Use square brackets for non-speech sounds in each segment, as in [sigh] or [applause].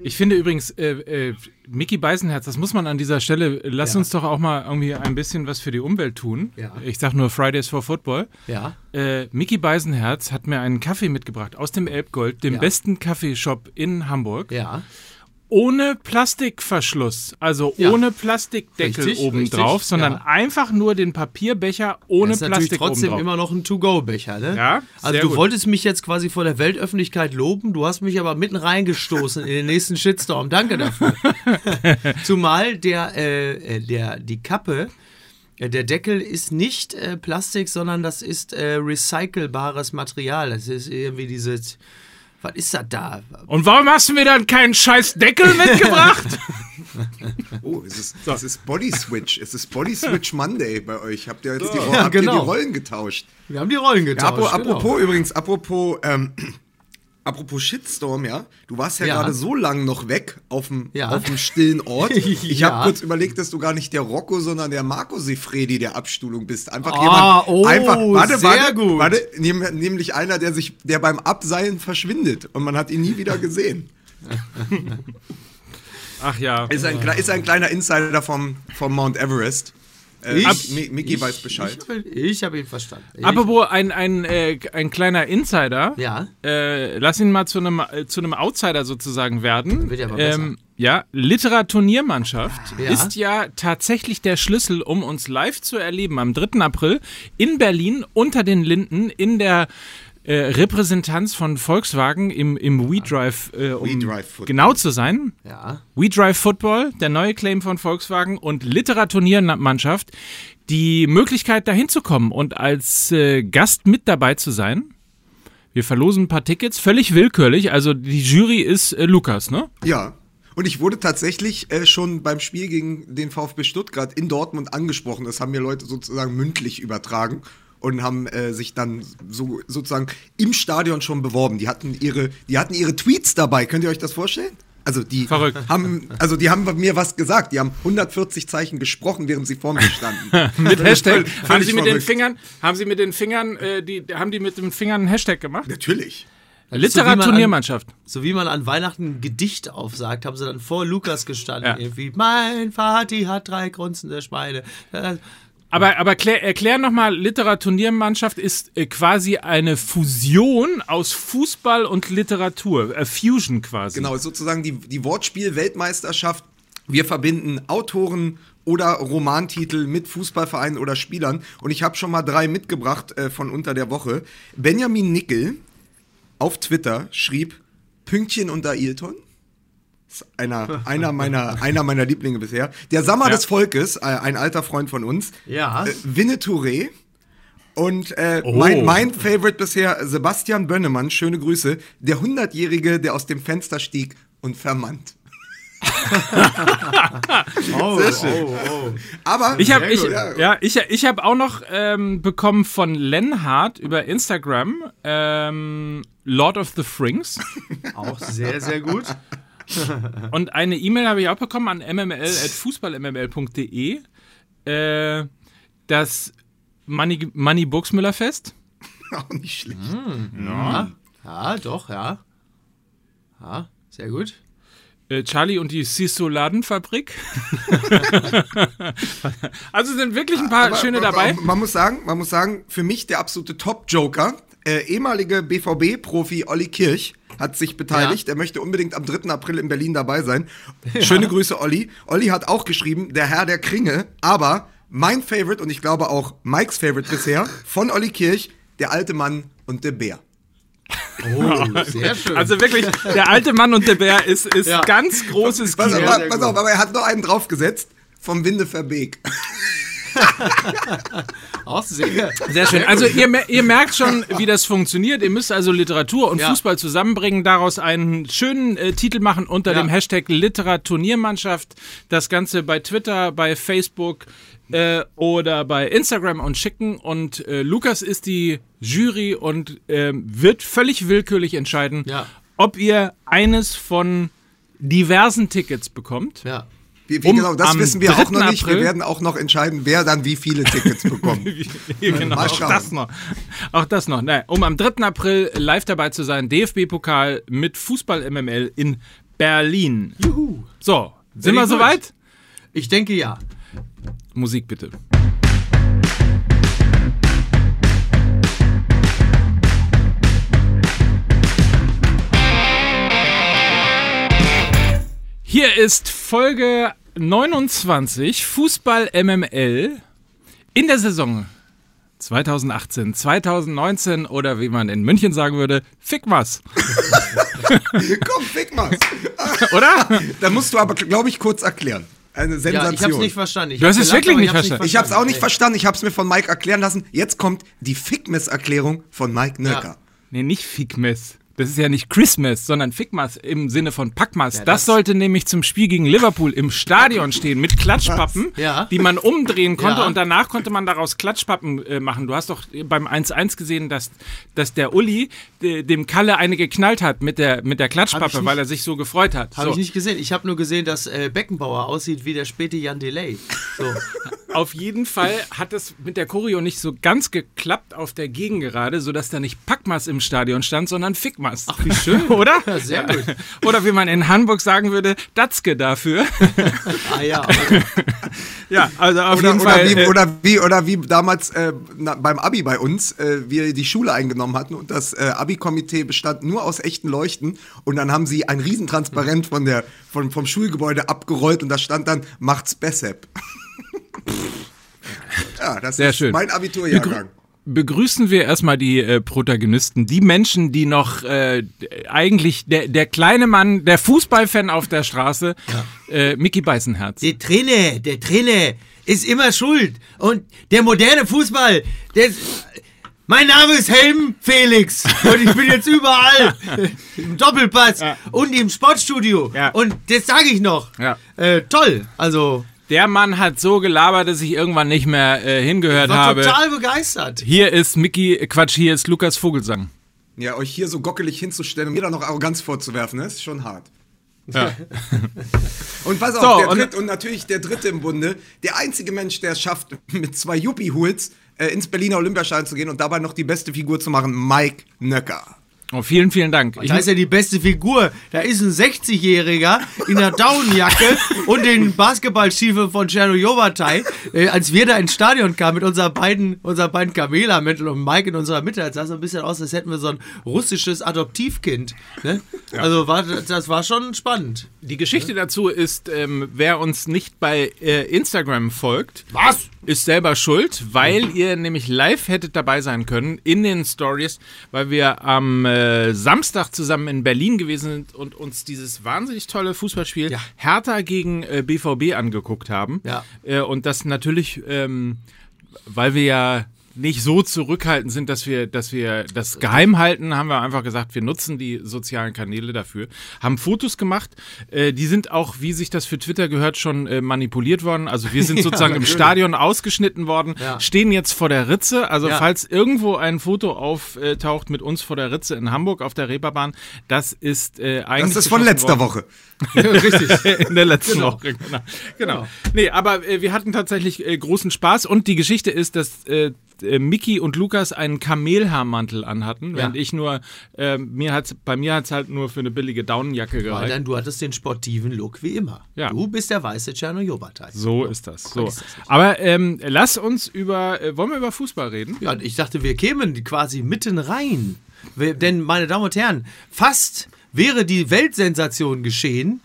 Ich finde übrigens, äh, äh, Mickey Beisenherz, das muss man an dieser Stelle, lass Ja. uns doch auch mal irgendwie ein bisschen was für die Umwelt tun. Ja. Ich sag nur Fridays for Football. Ja. Äh, Mickey Beisenherz hat mir einen Kaffee mitgebracht aus dem Elbgold, dem besten Kaffeeshop in Hamburg. Ja. Ohne Plastikverschluss, also Ja. ohne Plastikdeckel Richtig, obendrauf, richtig, sondern ja. einfach nur den Papierbecher ohne das ist natürlich Plastik trotzdem obendrauf. immer noch ein To-Go-Becher, ne? Ja, Also du gut. wolltest mich jetzt quasi vor der Weltöffentlichkeit loben, du hast mich aber mitten reingestoßen in den nächsten Shitstorm. Danke dafür. [laughs] Zumal der, äh, äh, der, die Kappe, äh, der Deckel ist nicht äh, Plastik, sondern das ist äh, recycelbares Material. Das ist irgendwie dieses, was ist das da? Und warum hast du mir dann keinen scheiß Deckel mitgebracht? [laughs] Oh, es ist, es ist Body Switch. Es ist Body [laughs] Switch Monday bei euch. Habt ihr jetzt die, Ja, habt ihr genau. die Rollen getauscht? Wir haben die Rollen Ja, getauscht. apro- genau. apropos übrigens, apropos, ähm, apropos Shitstorm, ja. Du warst ja, Ja. gerade so lang noch weg auf dem Ja. auf dem stillen Ort. [laughs] Ich Ja. habe kurz überlegt, dass du gar nicht der Rocco, sondern der Marco Sifredi der Abstuhlung bist. Einfach Ah, jemand, oh, einfach, warte, sehr warte, gut. warte, nehm- nämlich einer, der sich, der beim Abseilen verschwindet und man hat ihn nie wieder gesehen. Ach ja. Ist ein, ist ein kleiner Insider vom, vom Mount Everest. Äh, Ich- Mi- Mickey weiß Bescheid. Ich, ich habe ihn verstanden. Ich, Apropos ein, ein, äh, ein kleiner Insider. Ja. Äh, lass ihn mal zu einem äh, zu einem Outsider sozusagen werden. Wird ja aber besser. ja, Literaturniermannschaft Ja. ist ja tatsächlich der Schlüssel, um uns live zu erleben am 3. April in Berlin unter den Linden in der äh, Repräsentanz von Volkswagen im, im WeDrive, äh, um We genau zu sein. ja. We Drive Football, der neue Claim von Volkswagen und Literaturniermannschaft, die Möglichkeit dahin zu kommen und als äh, Gast mit dabei zu sein. Wir verlosen ein paar Tickets, völlig willkürlich. Also die Jury ist äh, Lukas, ne? Ja. Und ich wurde tatsächlich äh, schon beim Spiel gegen den VfB Stuttgart in Dortmund angesprochen. Das haben mir Leute sozusagen mündlich übertragen und haben äh, sich dann so sozusagen im Stadion schon beworben. Die hatten ihre, die hatten ihre Tweets dabei. Könnt ihr euch das vorstellen? Also die Verrückt. haben, also die haben mir was gesagt. Die haben 140 Zeichen gesprochen, während sie vor mir standen. [laughs] Mit Hashtag. Haben Sie mit den. Fingern, haben Sie mit den Fingern, äh, die, haben die mit den Fingern einen Hashtag gemacht? Natürlich. Ist so, wie man an- Literaturniermannschaft. So wie man an Weihnachten ein Gedicht aufsagt, haben sie dann vor Lukas gestanden. Ja. Irgendwie, mein Vati hat drei grunzende Schweine. Aber, aber klär, erklär nochmal, Literaturniermannschaft ist äh, quasi eine Fusion aus Fußball und Literatur. Äh, Fusion quasi. Genau, sozusagen die, die Wortspiel-Weltmeisterschaft. Wir verbinden Autoren oder Romantitel mit Fußballvereinen oder Spielern. Und ich habe schon mal drei mitgebracht äh, von unter der Woche. Benjamin Nickel auf Twitter schrieb Pünktchen unter Ailton. Ist einer, einer, meiner, einer meiner Lieblinge bisher. Der Sammer Ja. des Volkes, äh, ein alter Freund von uns. Ja. Äh, Winnetou Und äh, Oh. mein, mein Favorite bisher, Sebastian Bönnemann, schöne Grüße, der 100-Jährige, der aus dem Fenster stieg und vermannt. [laughs] oh, Sehr schön. oh, oh. Aber Ich habe ich, ja. ich, ich hab auch noch ähm, bekommen von Lenhard über Instagram ähm, Lord of the Frings. Auch sehr, sehr gut. [laughs] Und eine E-Mail habe ich auch bekommen an mml.fußballmml.de. Äh, das Manny, Manny Buxmüller Fest. [laughs] auch nicht schlecht. Ja. ja, doch, ja. Ja, sehr gut. Äh, Charlie und die Sisoladenfabrik. [laughs] also sind wirklich ein paar Aber schöne dabei. Man muss sagen, man muss sagen, für mich der absolute Top-Joker, äh, ehemalige BVB-Profi Olli Kirch hat sich beteiligt. Er möchte unbedingt am 3. April in Berlin dabei sein. Schöne Grüße, Olli. Olli hat auch geschrieben, der Herr der Kringe, aber mein Favorite und ich glaube auch Mikes Favorite bisher von Olli Kirch, der alte Mann und der Bär. Oh, sehr schön. Also wirklich, der alte Mann und der Bär ist, ist Ja. ganz großes Pass, Kino. auf, sehr pass auf, aber er hat noch einen draufgesetzt vom Winde Verbeek. [laughs] auch sehr. Sehr schön. Also ihr, ihr merkt schon, wie das funktioniert. Ihr müsst also Literatur und Ja. Fußball zusammenbringen, daraus einen schönen äh, Titel machen unter Ja. dem Hashtag Literaturniermannschaft. Das Ganze bei Twitter, bei Facebook äh, oder bei Instagram und schicken. Und äh, Lukas ist die Jury und ähm, wird völlig willkürlich entscheiden, Ja. ob ihr eines von diversen Tickets bekommt. Ja. Wie, wie Um genau, das am wissen wir auch 3. noch nicht. Wir April- werden auch noch entscheiden, wer dann wie viele Tickets bekommt. [laughs] genau, Mal auch schauen. das noch. Auch das noch. Nein, um am 3. April live dabei zu sein, DFB-Pokal mit Fußball MML in Berlin. Juhu. So, sind Very wir good. soweit? Ich denke ja. Musik bitte. Hier ist Folge 29 Fußball MML in der Saison 2018, 2019 oder wie man in München sagen würde, fick was, [laughs] Komm, fick mal. [laughs] oder? da musst du aber, glaube ich, kurz erklären. Eine Ja, Sensation. ich hab's nicht verstanden. Ich Du hast es wirklich nicht ich hab's verstanden. ich habe es auch nicht verstanden. Ich habe es mir von Mike erklären lassen. Jetzt kommt die Fickmess-Erklärung von Mike Nöcker. Nee, nicht Fickmess. Das ist ja nicht Christmas, sondern Fickmas im Sinne von Packmas. Ja, das, das- sollte nämlich zum Spiel gegen Liverpool im Stadion stehen mit Klatschpappen, Ja. die man umdrehen konnte Ja. und danach konnte man daraus Klatschpappen äh, machen. Du hast doch beim 1-1 gesehen, dass, dass der Uli äh, dem Kalle eine geknallt hat mit der, mit der Klatschpappe, weil er sich so gefreut hat. Habe so. ich nicht gesehen. Ich habe nur gesehen, dass äh, Beckenbauer aussieht wie der späte Jan Delay. So. [laughs] Auf jeden Fall hat es mit der Choreo nicht so ganz geklappt auf der Gegengerade, sodass da nicht Packmas im Stadion stand, sondern Fickmas. Ach, wie schön, [laughs] oder? Ja, sehr gut. Oder wie man in Hamburg sagen würde, Datzke dafür. [laughs] Ah ja, [laughs] ja, also auf Oder, jeden oder, Fall. wie, äh, oder, wie, oder wie damals äh, na, beim Abi bei uns, äh, wir die Schule eingenommen hatten und das äh, Abi-Komitee bestand nur aus echten Leuchten und dann haben sie ein Riesentransparent von der, von, vom Schulgebäude abgerollt und da stand dann, macht's Bessep. ja, das Sehr ist schön. mein Abiturjahrgang. Begrüßen wir erstmal die äh, Protagonisten, die Menschen, die noch äh, eigentlich der, der kleine Mann, der Fußballfan auf der Straße, äh, Mickey Beißenherz. der Trainer, der Trainer ist immer schuld. Und der moderne Fußball, der mein Name ist Helm Felix und ich bin jetzt überall [laughs] im Doppelpass und im Sportstudio. Ja. Und das sage ich noch. Ja. Äh, toll. Also, Der Mann hat so gelabert, dass ich irgendwann nicht mehr äh, hingehört war habe. total begeistert. Hier ist Mickey, äh, Quatsch, hier ist Lukas Vogelsang. Ja, euch hier so gockelig hinzustellen und mir dann noch Arroganz vorzuwerfen, das ist schon hart. Ja. [laughs] Und pass auf, So, der und- dritte, und natürlich der dritte im Bunde, der einzige Mensch, der es schafft, mit zwei Yuppie-Hools äh, ins Berliner Olympiastadion zu gehen und dabei noch die beste Figur zu machen, Mike Nöcker. Oh, vielen, vielen Dank. Ich, Da ist ja die beste Figur. Da ist ein 60-Jähriger in der Daunenjacke [laughs] und den Basketballstiefeln von Cerno Jovatai. Äh, als wir da ins Stadion kamen mit unseren beiden, unseren beiden Kamela, Mittel und Mike in unserer Mitte, das sah so ein bisschen aus, als hätten wir so ein russisches Adoptivkind. Ne? Also war, das war schon spannend. die Geschichte dazu ist, ähm, wer uns nicht bei äh, Instagram folgt, Was? Ist selber schuld, weil ihr nämlich live hättet dabei sein können in den Stories, weil wir am äh, Samstag zusammen in Berlin gewesen sind und uns dieses wahnsinnig tolle Fußballspiel Ja. Hertha gegen äh, BVB angeguckt haben. Ja. Äh, und das natürlich, ähm, weil wir ja nicht so zurückhaltend sind, dass wir, dass wir das geheim halten, haben wir einfach gesagt, wir nutzen die sozialen Kanäle dafür, haben Fotos gemacht, äh, die sind auch, wie sich das für Twitter gehört, schon äh, manipuliert worden. Also wir [laughs] sind sozusagen im natürlich. Stadion ausgeschnitten worden, Ja. stehen jetzt vor der Ritze. Also Ja. falls irgendwo ein Foto auftaucht mit uns vor der Ritze in Hamburg auf der Reeperbahn, das ist äh, eigentlich Das ist von letzter worden. Woche. [laughs] Richtig, [laughs] in der letzten Genau. Woche. Genau. genau. Nee, aber äh, wir hatten tatsächlich äh, großen Spaß und die Geschichte ist, dass äh, äh, Mickey und Lukas einen Kamelhaarmantel anhatten, während ich nur, äh, mir hat's, bei mir hat es halt nur für eine billige Daunenjacke Weil gereicht. dann du hattest den sportiven Look wie immer. Ja. Du bist der weiße Cerno Jovatai. So ist das. So. ist das nicht. Aber ähm, lass uns über, äh, wollen wir über Fußball reden? Ja, ich dachte, wir kämen quasi mitten rein. Wir- Denn, meine Damen und Herren, fast wäre die Weltsensation geschehen.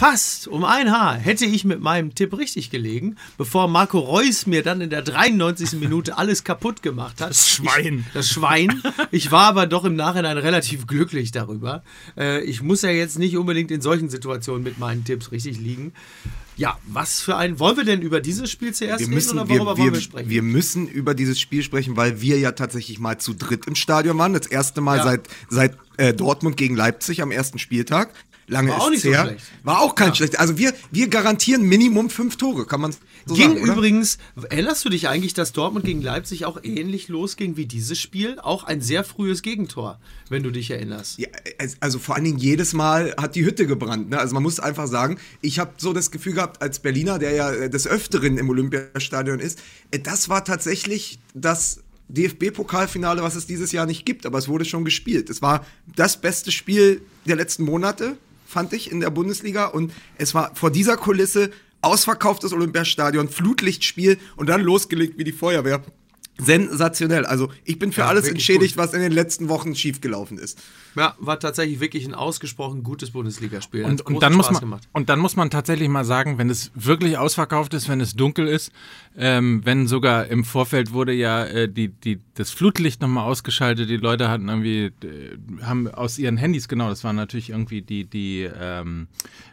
Fast um ein Haar hätte ich mit meinem Tipp richtig gelegen, bevor Marco Reus mir dann in der 93. Minute alles kaputt gemacht hat. Das Schwein. Ich, das Schwein. Ich war aber doch im Nachhinein relativ glücklich darüber. Äh, ich muss ja jetzt nicht unbedingt in solchen Situationen mit meinen Tipps richtig liegen. Ja, was für ein. Wollen wir denn über dieses Spiel zuerst Wir reden müssen, oder wir, worüber wollen wir, wir sprechen? wir müssen über dieses Spiel sprechen, weil wir ja tatsächlich mal zu dritt im Stadion waren. Das erste Mal Ja. seit, seit äh, Dortmund gegen Leipzig am ersten Spieltag. Lange War auch nicht so her. schlecht. War auch kein schlecht. Also wir, wir garantieren Minimum fünf Tore, kann man so Ging sagen, oder? übrigens, erinnerst du dich eigentlich, dass Dortmund gegen Leipzig auch ähnlich losging wie dieses Spiel? Auch ein sehr frühes Gegentor, wenn du dich erinnerst. Ja, also vor allen Dingen jedes Mal hat die Hütte gebrannt. Ne? Also man muss einfach sagen, ich habe so das Gefühl gehabt, als Berliner, der ja äh, des Öfteren im Olympiastadion ist, äh, das war tatsächlich das DFB-Pokalfinale, was es dieses Jahr nicht gibt, aber es wurde schon gespielt. Es war das beste Spiel der letzten Monate, fand ich, in der Bundesliga. Und es war vor dieser Kulisse ausverkauftes Olympiastadion, Flutlichtspiel und dann losgelegt wie die Feuerwehr. Sensationell. Also ich bin für Ja, alles entschädigt, gut. was in den letzten Wochen schiefgelaufen ist. Ja, war tatsächlich wirklich ein ausgesprochen gutes Bundesligaspiel. Hat Und, und, dann muss man, gemacht. und dann muss man tatsächlich mal sagen, wenn es wirklich ausverkauft ist, wenn es dunkel ist, ähm, wenn sogar im Vorfeld wurde ja äh, die, die, das Flutlicht nochmal ausgeschaltet, die Leute hatten irgendwie, äh, haben aus ihren Handys, genau, das waren natürlich irgendwie die, die, ähm,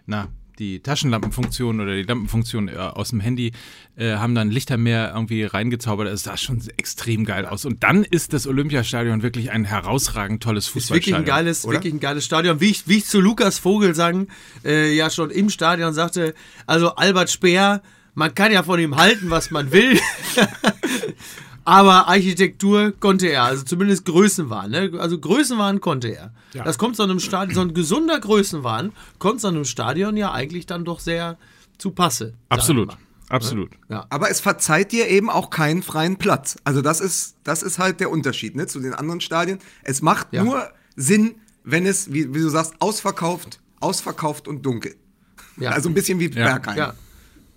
na, die Taschenlampenfunktion oder die Lampenfunktion äh, aus dem Handy äh, haben dann Lichtermeer irgendwie reingezaubert. Es sah schon extrem geil aus. Und dann ist das Olympiastadion wirklich ein herausragend tolles Ist wirklich Fußballstadion. ein geiles, oder? wirklich ein geiles Stadion. Wie ich, wie ich zu Lukas Vogelsang äh, ja schon im Stadion sagte, also Albert Speer, man kann ja von ihm halten, was man will. [laughs] Aber Architektur konnte er, also zumindest Größenwahn. Ne? Also Größenwahn konnte er. Ja. Das kommt so einem Stadion, so ein gesunder Größenwahn, kommt so einem Stadion ja eigentlich dann doch sehr zu Passe. Absolut. mal. Absolut. Ja. Aber es verzeiht dir eben auch keinen freien Platz. Also das ist, das ist halt der Unterschied ne, zu den anderen Stadien. Es macht Ja. nur Sinn, wenn es, wie, wie du sagst, ausverkauft, ausverkauft und dunkel. Ja. Also ein bisschen wie Bergheim. Ja,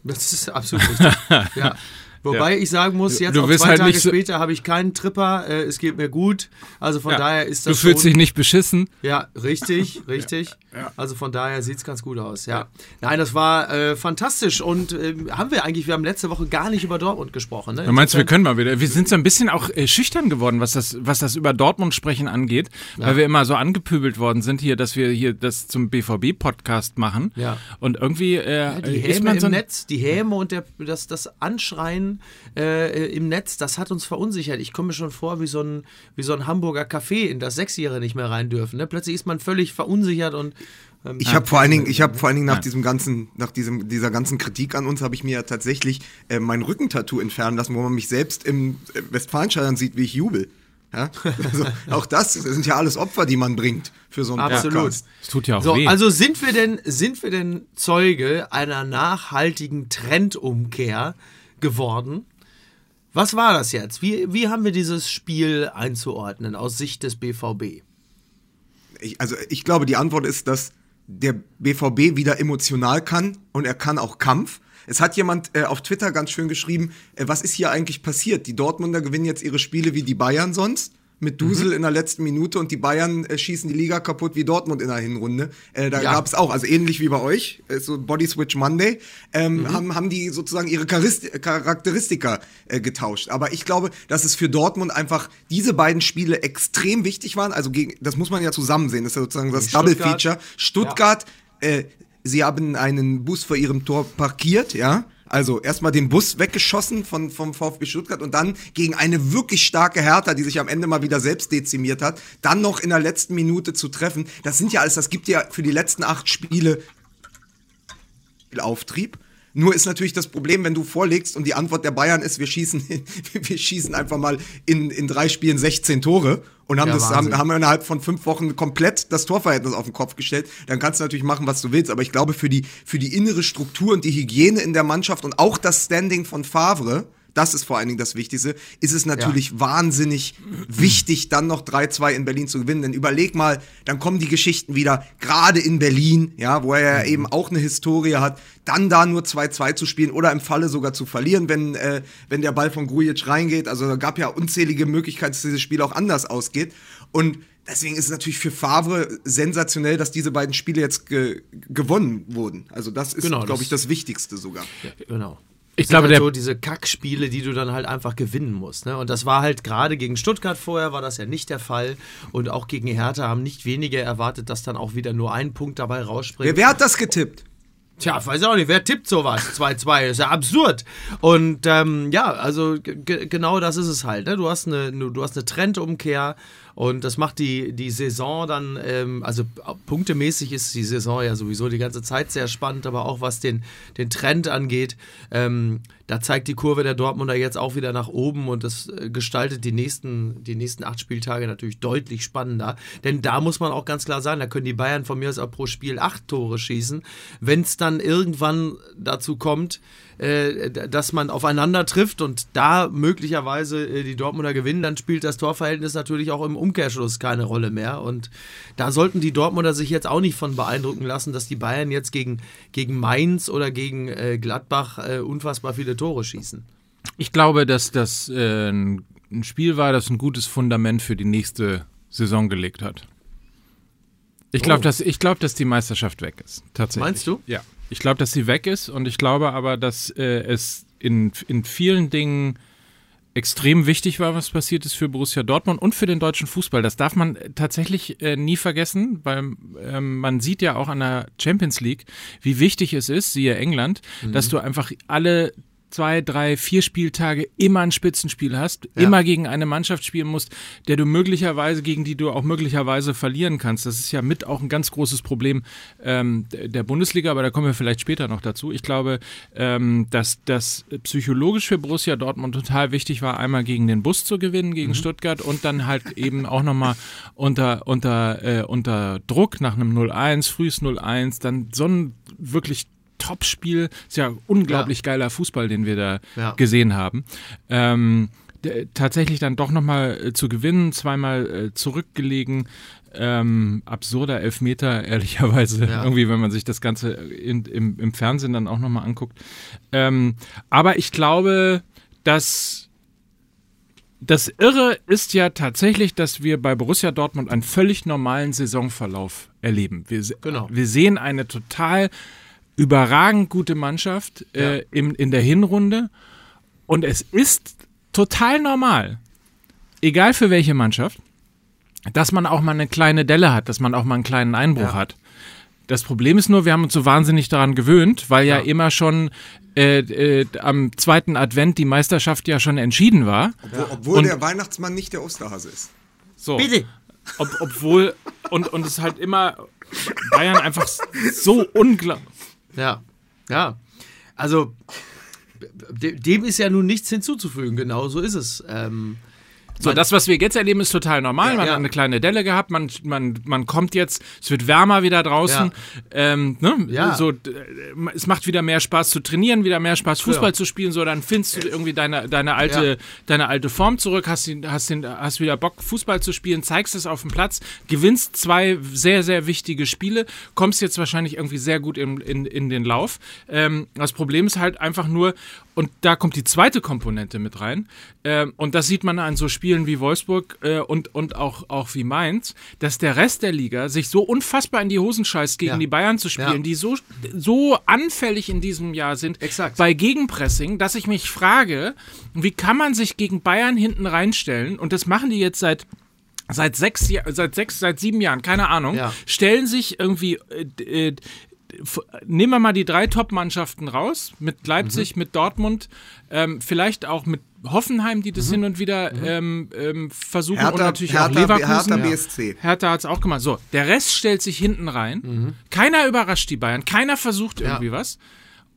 das ist absolut richtig. [laughs] ja. Wobei ich sagen muss, jetzt Du auch wirst zwei halt Tage so- später habe ich keinen Tripper, äh, es geht mir gut. Also von Ja. daher ist Du das fühlst schon, dich nicht beschissen. Ja, richtig, [laughs] richtig. Also von daher sieht es ganz gut aus, ja. Nein, das war äh, fantastisch und ähm, haben wir eigentlich, wir haben letzte Woche gar nicht über Dortmund gesprochen. Ne? Du meinst, wir können mal wieder. Wir sind so ein bisschen auch äh, schüchtern geworden, was das, was das über Dortmund sprechen angeht, weil wir immer so angepöbelt worden sind hier, dass wir hier das zum BVB-Podcast machen. Ja. Und irgendwie äh, Die ist Häme man im so Netz, die Häme und der, das, das Anschreien äh, im Netz, das hat uns verunsichert. Ich komme mir schon vor wie so ein, wie so ein Hamburger Café, in das Sechsjährige nicht mehr rein dürfen. Ne? Plötzlich ist man völlig verunsichert und Ich habe vor allen Dingen, ich habe vor allen Dingen nach diesem ganzen, nach diesem, dieser ganzen Kritik an uns, habe ich mir ja tatsächlich äh, mein Rückentattoo entfernen lassen, wo man mich selbst im äh, Westfalenstadion sieht, wie ich jubel. Ja? [laughs] Also, auch das, das sind ja alles Opfer, die man bringt für so einen Absolut. Podcast. es tut ja auch So, weh. also sind wir denn, sind wir denn Zeuge einer nachhaltigen Trendumkehr geworden? Was war das jetzt? Wie, wie haben wir dieses Spiel einzuordnen aus Sicht des BVB? Ich, also ich glaube, die Antwort ist, dass der BVB wieder emotional kann und er kann auch Kampf. Es hat jemand äh, auf Twitter ganz schön geschrieben, äh, was ist hier eigentlich passiert? Die Dortmunder gewinnen jetzt ihre Spiele wie die Bayern sonst. Mit Dusel in der letzten Minute und die Bayern äh, schießen die Liga kaputt wie Dortmund in der Hinrunde. Äh, da Ja. gab es auch, also ähnlich wie bei euch, äh, so Body Switch Monday, ähm, haben, haben die sozusagen ihre Charis- Charakteristika äh, getauscht. Aber ich glaube, dass es für Dortmund einfach diese beiden Spiele extrem wichtig waren. Also gegen, das muss man ja zusammen sehen. Das ist ja sozusagen das Double. Feature. Stuttgart, äh, sie haben einen Bus vor ihrem Tor parkiert, ja. Also erstmal den Bus weggeschossen von, vom VfB Stuttgart und dann gegen eine wirklich starke Hertha, die sich am Ende mal wieder selbst dezimiert hat, dann noch in der letzten Minute zu treffen. Das sind ja alles, das gibt ja für die letzten acht Spiele Auftrieb. Nur ist natürlich das Problem, wenn du vorlegst und die Antwort der Bayern ist, wir schießen, [laughs] wir schießen einfach mal in, in drei Spielen 16 Tore und haben, Ja, das, haben, haben innerhalb von fünf Wochen komplett das Torverhältnis auf den Kopf gestellt. Dann kannst du natürlich machen, was du willst. Aber ich glaube, für die, für die innere Struktur und die Hygiene in der Mannschaft und auch das Standing von Favre, das ist vor allen Dingen das Wichtigste, ist es natürlich wahnsinnig wichtig, dann noch 3-2 in Berlin zu gewinnen. Denn überleg mal, dann kommen die Geschichten wieder, gerade in Berlin, ja, wo er ja eben auch eine Historie hat, dann da nur 2-2 zu spielen oder im Falle sogar zu verlieren, wenn, äh, wenn der Ball von Grujic reingeht. Also da gab ja unzählige Möglichkeiten, dass dieses Spiel auch anders ausgeht. Und deswegen ist es natürlich für Favre sensationell, dass diese beiden Spiele jetzt ge gewonnen wurden. Also das ist, Genau, glaube ich, das Wichtigste sogar. Genau. Ich Das glaube, halt der- so diese Kackspiele, die du dann halt einfach gewinnen musst. Ne? Und das war halt gerade gegen Stuttgart vorher, war das ja nicht der Fall. Und auch gegen Hertha haben nicht wenige erwartet, dass dann auch wieder nur ein Punkt dabei rausspringt. Wer, wer hat das getippt? Tja, weiß ich auch nicht, wer tippt sowas? 2-2, ist ja absurd. Und ähm, ja, also ge- genau das ist es halt. Ne? Du, hast eine, du hast eine Trendumkehr und das macht die, die Saison dann, ähm, also punktemäßig ist die Saison ja sowieso die ganze Zeit sehr spannend, aber auch was den, den Trend angeht, ähm, da zeigt die Kurve der Dortmunder jetzt auch wieder nach oben und das äh, gestaltet die nächsten, die nächsten acht Spieltage natürlich deutlich spannender. Denn da muss man auch ganz klar sagen, da können die Bayern von mir aus auch pro Spiel acht Tore schießen. Wenn es dann irgendwann dazu kommt, äh, dass man aufeinander trifft und da möglicherweise äh, die Dortmunder gewinnen, dann spielt das Torverhältnis natürlich auch im Umkehrschluss keine Rolle mehr. Und da sollten die Dortmunder sich jetzt auch nicht von beeindrucken lassen, dass die Bayern jetzt gegen, gegen Mainz oder gegen äh, Gladbach äh, unfassbar viele Tore schießen. Ich glaube, dass das äh, ein Spiel war, das ein gutes Fundament für die nächste Saison gelegt hat. Ich glaube, Oh. dass, ich glaub, dass die Meisterschaft weg ist. Tatsächlich. Meinst du? Ja. Ich glaube, dass sie weg ist und ich glaube aber, dass äh, es in, in vielen Dingen extrem wichtig war, was passiert ist für Borussia Dortmund und für den deutschen Fußball. Das darf man äh, tatsächlich äh, nie vergessen, weil ähm, man sieht ja auch an der Champions League, wie wichtig es ist, siehe England, dass du einfach alle zwei, drei, vier Spieltage immer ein Spitzenspiel hast, Ja. immer gegen eine Mannschaft spielen musst, der du möglicherweise, gegen die du auch möglicherweise verlieren kannst. Das ist ja mit auch ein ganz großes Problem ähm, der Bundesliga, aber da kommen wir vielleicht später noch dazu. Ich glaube, ähm, dass das psychologisch für Borussia Dortmund total wichtig war, einmal gegen den Bus zu gewinnen, gegen Stuttgart und dann halt eben auch nochmal unter, unter, äh, unter Druck nach einem 0-1, frühes 0-1, dann so ein wirklich Top-Spiel. Ist ja unglaublich geiler Fußball, den wir da Ja. gesehen haben. Ähm, tatsächlich dann doch nochmal äh, zu gewinnen, zweimal äh, zurückgelegen. Ähm, absurder Elfmeter, [laughs] ehrlicherweise, Ja. irgendwie, wenn man sich das Ganze in, im, im Fernsehen dann auch nochmal anguckt. Ähm, aber ich glaube, dass das Irre ist ja tatsächlich, dass wir bei Borussia Dortmund einen völlig normalen Saisonverlauf erleben. Wir, Genau. wir sehen eine total überragend gute Mannschaft äh, im, in der Hinrunde und es ist total normal, egal für welche Mannschaft, dass man auch mal eine kleine Delle hat, dass man auch mal einen kleinen Einbruch Ja. hat. Das Problem ist nur, wir haben uns so wahnsinnig daran gewöhnt, weil ja, Ja. immer schon äh, äh, am zweiten Advent die Meisterschaft ja schon entschieden war. Obwohl, obwohl Und- der Weihnachtsmann nicht der Osterhase ist. So. Bitte. Ob, obwohl, und, und es halt immer Bayern einfach so unglaublich. Ja, ja. Also, de- dem ist ja nun nichts hinzuzufügen, genau so ist es. Ähm, So, das, was wir jetzt erleben, ist total normal. Ja, man ja. hat eine kleine Delle gehabt, man, man, man kommt jetzt, es wird wärmer wieder draußen. Ja. Ähm, ne? Ja. so, d- es macht wieder mehr Spaß zu trainieren, wieder mehr Spaß Fußball zu spielen. So, dann findest du irgendwie deine, deine, alte, deine alte Form zurück, hast, den, hast, den, hast wieder Bock, Fußball zu spielen, zeigst es auf dem Platz, gewinnst zwei sehr, sehr wichtige Spiele, kommst jetzt wahrscheinlich irgendwie sehr gut in, in, in den Lauf. Ähm, das Problem ist halt einfach nur, und da kommt die zweite Komponente mit rein. Ähm, und das sieht man an so Spielen wie Wolfsburg äh, und, und auch, auch wie Mainz, dass der Rest der Liga sich so unfassbar in die Hosen scheißt, gegen Ja. die Bayern zu spielen, Ja. die so, so anfällig in diesem Jahr sind Exakt. bei Gegenpressing, dass ich mich frage, wie kann man sich gegen Bayern hinten reinstellen? Und das machen die jetzt seit seit sechs, seit sechs, seit sieben Jahren, keine Ahnung, Ja. stellen sich irgendwie, äh, äh, nehmen wir mal die drei Top-Mannschaften raus, mit Leipzig, mit Dortmund, ähm, vielleicht auch mit Hoffenheim, die das hin und wieder ähm, ähm, versuchen und Hertha, natürlich auch Hertha, Leverkusen. Hertha Ja. BSC. Hertha hat es auch gemacht. So, der Rest stellt sich hinten rein. Keiner überrascht die Bayern. Keiner versucht irgendwie was.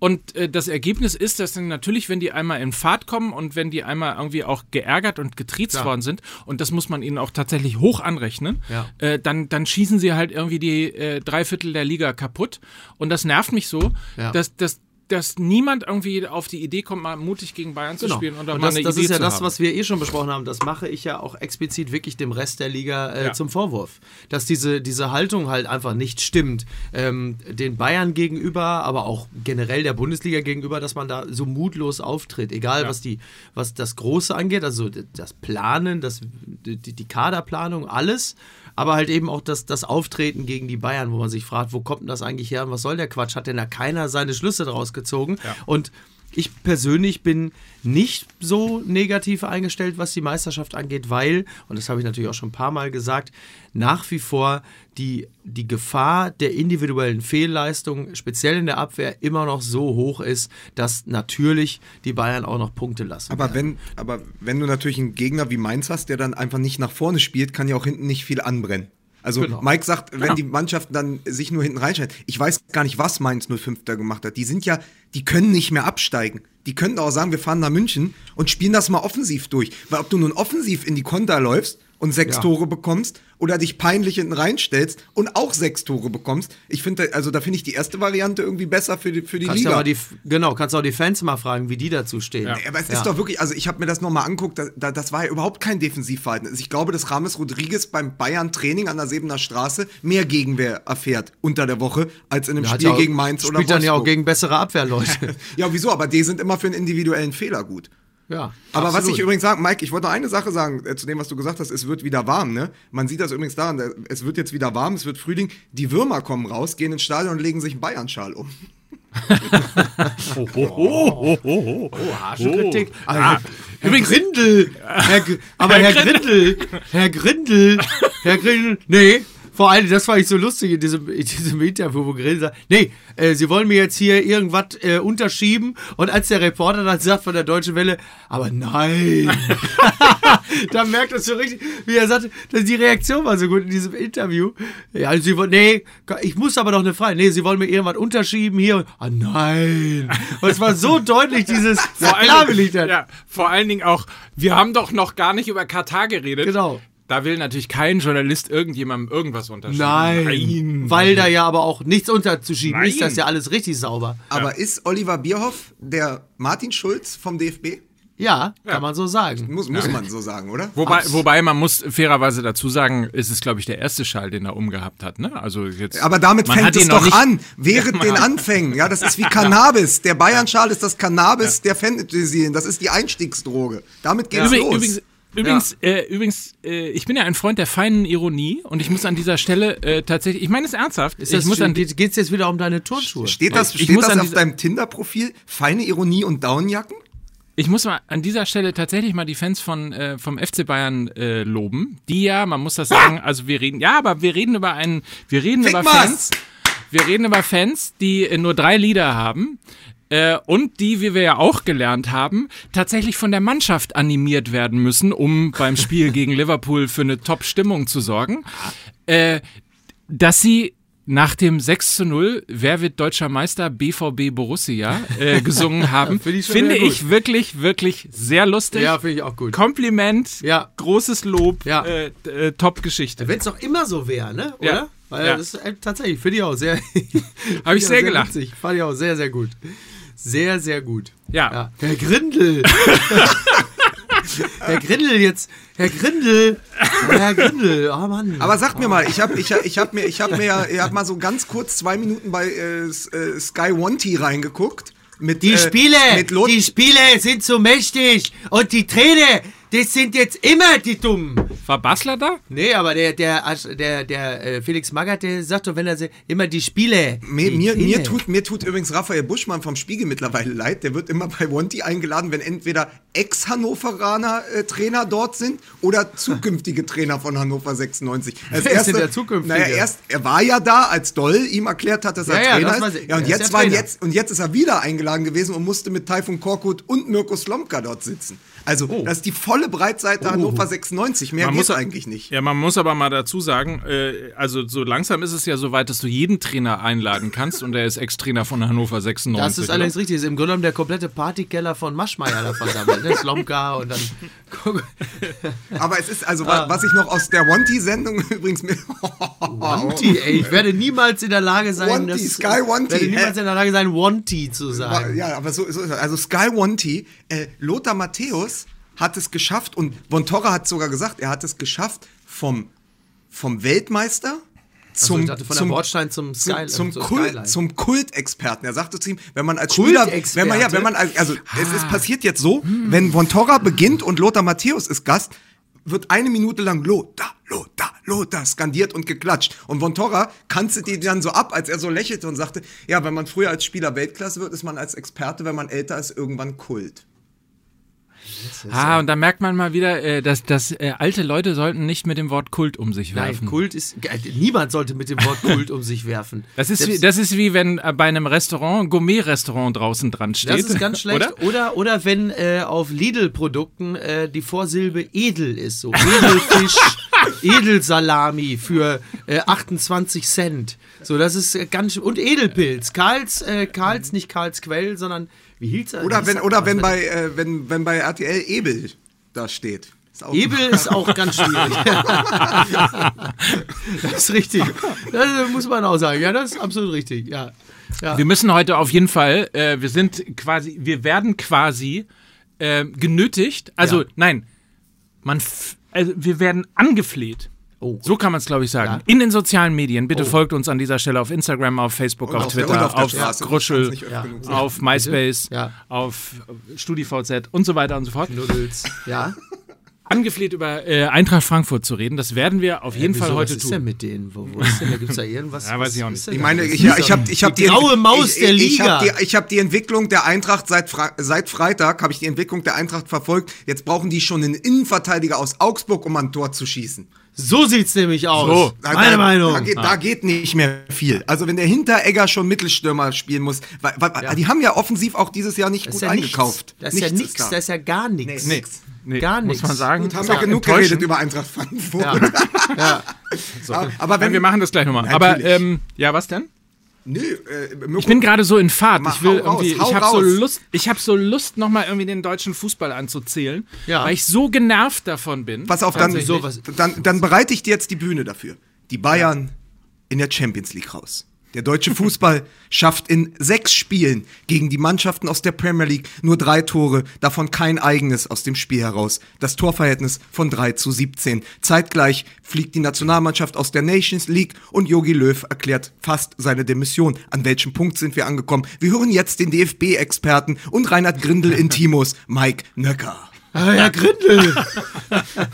Und äh, das Ergebnis ist, dass dann natürlich, wenn die einmal in Fahrt kommen und wenn die einmal irgendwie auch geärgert und getriezt Klar. worden sind, und das muss man ihnen auch tatsächlich hoch anrechnen, Ja. äh, dann, dann schießen sie halt irgendwie die äh, drei Viertel der Liga kaputt. Und das nervt mich so, Ja. dass, dass, dass niemand irgendwie auf die Idee kommt, mal mutig gegen Bayern zu Genau. spielen und Und mal das, eine das Idee ist ja das, haben. was wir eh schon besprochen haben. Das mache ich ja auch explizit wirklich dem Rest der Liga äh, Ja. zum Vorwurf. Dass diese, diese Haltung halt einfach nicht stimmt. Ähm, den Bayern gegenüber, aber auch generell der Bundesliga gegenüber, dass man da so mutlos auftritt. Egal, Ja. was, die, was das Große angeht, also das Planen, das, die, die Kaderplanung, alles. Aber halt eben auch das, das Auftreten gegen die Bayern, wo man sich fragt, wo kommt denn das eigentlich her und was soll der Quatsch? Hat denn da keiner seine Schlüsse draus gezogen? Ja. Und ich persönlich bin nicht so negativ eingestellt, was die Meisterschaft angeht, weil, und das habe ich natürlich auch schon ein paar Mal gesagt, nach wie vor die, die Gefahr der individuellen Fehlleistung, speziell in der Abwehr, immer noch so hoch ist, dass natürlich die Bayern auch noch Punkte lassen. Aber werden. wenn, aber wenn du natürlich einen Gegner wie Mainz hast, der dann einfach nicht nach vorne spielt, kann ja auch hinten nicht viel anbrennen. Also Genau. Mike sagt, wenn Genau. die Mannschaften dann sich nur hinten reinschalten, ich weiß gar nicht, was Mainz 05 da gemacht hat. Die sind ja, die können nicht mehr absteigen. Die könnten auch sagen, wir fahren nach München und spielen das mal offensiv durch. Weil ob du nun offensiv in die Konter läufst und sechs Ja. Tore bekommst oder dich peinlich hinten reinstellst und auch sechs Tore bekommst. Ich finde, also da finde ich die erste Variante irgendwie besser für die, für die Kannst Liga. die, genau, kannst auch die Fans mal fragen, wie die dazu stehen. Ja, aber es Ja. ist doch wirklich, also ich habe mir das nochmal angeguckt, da, da, das war ja überhaupt kein Defensivverhalten. Also ich glaube, dass Rames Rodriguez beim Bayern-Training an der Sebener Straße mehr Gegenwehr erfährt unter der Woche als in einem Spiel auch- gegen Mainz oder Spielt dann ja auch Wolfsburg. gegen bessere Abwehrleute. [laughs] Ja, wieso? Aber die sind immer für einen individuellen Fehler gut. Ja, Aber was absolut. ich übrigens sagen, Mike, ich wollte noch eine Sache sagen äh, zu dem, was du gesagt hast. Es wird wieder warm, ne? Man sieht das übrigens daran, äh, es wird jetzt wieder warm, es wird Frühling. Die Würmer kommen raus, gehen ins Stadion und legen sich einen Bayern-Schal um. [laughs] Oh, harsche Kritik. Ah, Herr übrigens- Grindel. Aber Herr Herr Grindel. Herr Grindel. Herr Grindel. Nee. Vor allem, das fand ich so lustig in diesem, in diesem Interview, wo Grindel sagt, nee, äh, sie wollen mir jetzt hier irgendwas äh, unterschieben. Und als der Reporter dann sagt von der Deutschen Welle, aber nein. [laughs] [laughs] da merkt man so richtig, wie er sagt, dass die Reaktion war so gut in diesem Interview. Ja, also sie wollen, nee, ich muss aber noch eine Frage. Nee, sie wollen mir irgendwas unterschieben hier. Ah, nein. Und es war so [laughs] deutlich, dieses, Vor allen das. Ja, vor allen Dingen auch, wir haben doch noch gar nicht über Katar geredet. Genau. Da will natürlich kein Journalist irgendjemandem irgendwas unterschieben. Nein, Nein. weil da ja aber auch nichts unterzuschieben Nein. ist, das ist ja alles richtig sauber. Aber ist Oliver Bierhoff der Martin Schulz vom DFB? Ja, kann Ja. man so sagen. Muss, muss man so sagen, oder? Wobei, wobei man muss fairerweise dazu sagen, es ist, glaube ich, der erste Schal, den er umgehabt hat. Ne? Also jetzt, Aber damit fängt es doch an, [laughs] während den Anfängen. Ja, das ist wie [laughs] Cannabis. Der Bayern-Schal ist das Cannabis der Fantasien. Das ist die Einstiegsdroge. Damit geht's Übrig, los. übrigens, übrigens, äh, übrigens äh, ich bin ja ein Freund der feinen Ironie und ich muss an dieser Stelle äh, tatsächlich, ich meine es ernsthaft, Ist ich das, muss an geht es jetzt wieder um deine Turnschuhe? steht das, Ich steht muss das auf deinem Tinder-Profil? Feine Ironie und Downjacken? Ich muss mal an dieser Stelle tatsächlich mal die Fans von äh, vom FC Bayern äh, loben, die ja, man muss das sagen, also wir reden, ja, aber wir reden über einen, wir reden Fick über! Fans, wir reden über Fans, die äh, nur drei Lieder haben. Äh, und die, wie wir ja auch gelernt haben, tatsächlich von der Mannschaft animiert werden müssen, um beim Spiel [laughs] gegen Liverpool für eine Top-Stimmung zu sorgen. Äh, dass sie nach dem 6 zu 0, wer wird deutscher Meister, BVB Borussia, äh, [laughs] gesungen haben, Finde ich finde sehr ich wirklich, wirklich sehr lustig. Ja, finde ich auch gut. Kompliment, Ja. großes Lob, Ja. äh, äh, Top-Geschichte. Wenn es doch immer so wäre, ne? Oder? Ja. Weil Ja. das ist äh, tatsächlich, finde ich auch sehr. [laughs] Hab ich sehr gelacht. Witzig. Fand ich auch sehr, sehr gut. Sehr, sehr gut. Ja. Herr Grindel. [laughs] Herr Grindel jetzt. Herr Grindel. Herr Grindel. Oh Mann. Aber sag mir mal, ich habe ich hab, ich hab mir, ich hab mir ja ich hab mal so ganz kurz zwei Minuten bei äh, äh, Sky One T reingeguckt. Mit, Die äh, Spiele, die Spiele sind so mächtig. Und die Trainer, das sind jetzt immer die Dummen. War Basler da? Nee, aber der, der, der, der äh, Felix Magath, der sagt doch, wenn er immer die Spiele. Mir, die mir, mir, tut, mir tut übrigens Raphael Buschmann vom Spiegel mittlerweile leid. Der wird immer bei Wanty eingeladen, wenn entweder Ex-Hannoveraner äh, Trainer dort sind oder zukünftige Trainer von Hannover 96. Als Wer ist denn der zukünftige? Naja, erst, er war ja da, als Doll ihm erklärt hat, dass er Ja, ja, Trainer das ist. Ja, und ist jetzt, der waren Trainer. jetzt, und jetzt ist er wieder eingeladen gewesen und musste mit Taifun Korkut und Mirko Slomka dort sitzen. Also, das ist die volle Breitseite Hannover 96. Mehr Man muss- eigentlich nicht. Ja, man muss aber mal dazu sagen, äh, also so langsam ist es ja so weit, dass du jeden Trainer einladen kannst und er ist Ex-Trainer von Hannover 96. Das ist allerdings richtig. Das ist im Grunde genommen der komplette Partykeller von Maschmeyer da versammelt. Ne? Slomka und dann. [laughs] Aber es ist also, Ah. wa- was ich noch aus der Wanty-Sendung [laughs] übrigens mit. [laughs] Wanty, ey. Ich werde niemals in der Lage sein, Wanty, das, Sky Wanty, werde niemals hä? in der Lage sein, Wanty zu sagen. Ja, aber so, so ist es. Also Sky Wanty, äh, Lothar Matthäus hat es geschafft und Von Torra hat sogar gesagt, er hat es geschafft vom, vom Weltmeister zum, ich dachte von zum, der Bordstein zum Sky zum, zum, Kult, Skyline. zum Kultexperten. Er sagte zu ihm, wenn man als Spieler, wenn man ja, wenn man als, also es Ah. ist passiert jetzt so, Hm. wenn Von Torra beginnt und Lothar Matthäus ist Gast, wird eine Minute lang Lothar, Lothar, Lothar skandiert und geklatscht. Und Von Torra kanzelt die dann so ab, als er so lächelte und sagte, ja, wenn man früher als Spieler Weltklasse wird, ist man als Experte, wenn man älter ist, irgendwann Kult. Ah, und da merkt man mal wieder, äh, dass, dass äh, alte Leute sollten nicht mit dem Wort Kult um sich Nein, werfen. Kult ist. äh, Niemand sollte mit dem Wort [laughs] Kult um sich werfen. Das ist, wie, das ist wie wenn bei einem Restaurant, Gourmet-Restaurant draußen dran steht. Das ist ganz schlecht. Oder? Oder, oder, wenn äh, auf Lidl-Produkten äh, die Vorsilbe edel ist. So Edelfisch, [laughs] Edelsalami für äh, 28 Cent. So, das ist ganz Und Edelpilz. Karls, Karls, nicht Karls Quell, sondern wie hieß er? Oder wenn, er- oder wenn bei, äh, wenn, wenn bei RTL Ebel da steht. Ist auch Ebel ist auch ganz schwierig. [laughs] das ist richtig. Das muss man auch sagen. Ja, das ist absolut richtig. Ja. ja. Wir müssen heute auf jeden Fall, äh, wir sind quasi, wir werden quasi äh, genötigt, also Ja. nein, man, f- also wir werden angefleht. Oh. So kann man es, glaube ich, sagen. Ja. In den sozialen Medien. Bitte folgt uns an dieser Stelle auf Instagram, auf Facebook, Und auf, auf Twitter, auf auf, Straße. Genug sagen. auf MySpace, Ja. auf StudiVZ und so weiter und so fort. Nuddels. Ja. Angefleht über äh, Eintracht Frankfurt zu reden. Das werden wir auf jeden Wieso, Fall heute was ist denn tun. mit denen? Wo, wo ist denn? Da gibt es da irgendwas? [laughs] Ja, weiß ich auch was nicht. Ich meine, ich, ja, ich habe ich hab die graue Maus ich, der ich, ich Liga. habe die, ich hab die Entwicklung der Eintracht seit, Fra seit Freitag, habe ich die Entwicklung der Eintracht verfolgt. Jetzt brauchen die schon einen Innenverteidiger aus Augsburg, um ein Tor zu schießen. So sieht's nämlich aus. So. Da, Meine da, Meinung. Da geht, da geht nicht mehr viel. Also wenn der Hinteregger schon Mittelstürmer spielen muss, weil, weil die haben ja offensiv auch dieses Jahr nicht das gut ja eingekauft. Nichts. Das ist ja nichts. da. Das ist ja gar nichts. Nee, Nee, Gar muss nichts. man sagen. Gut, haben wir auch genug geredet über Eintracht Frankfurt. Ja. ja. [laughs] Aber, aber wenn Nein, wir machen das gleich nochmal. Aber ähm, ja, was denn? Nö, äh, Mirko, Ich bin gerade so in Fahrt. Mach, Ich will raus, irgendwie, ich habe so. Lust, ich habe so Lust, nochmal irgendwie den deutschen Fußball anzuzählen, Ja. weil ich so genervt davon bin. Pass auf, dann, Tatsächlich. So, was- dann, dann bereite ich dir jetzt die Bühne dafür. Die Bayern in der Champions League raus. Der deutsche Fußball schafft in sechs Spielen gegen die Mannschaften aus der Premier League nur drei Tore, davon kein eigenes aus dem Spiel heraus. Das Torverhältnis von 3 zu 17. Zeitgleich fliegt die Nationalmannschaft aus der Nations League und Jogi Löw erklärt fast seine Demission. An welchem Punkt sind wir angekommen? Wir hören jetzt den DFB-Experten und Reinhard Grindel Intimos, Mike Nöcker. Ah, Herr Grindel. [laughs]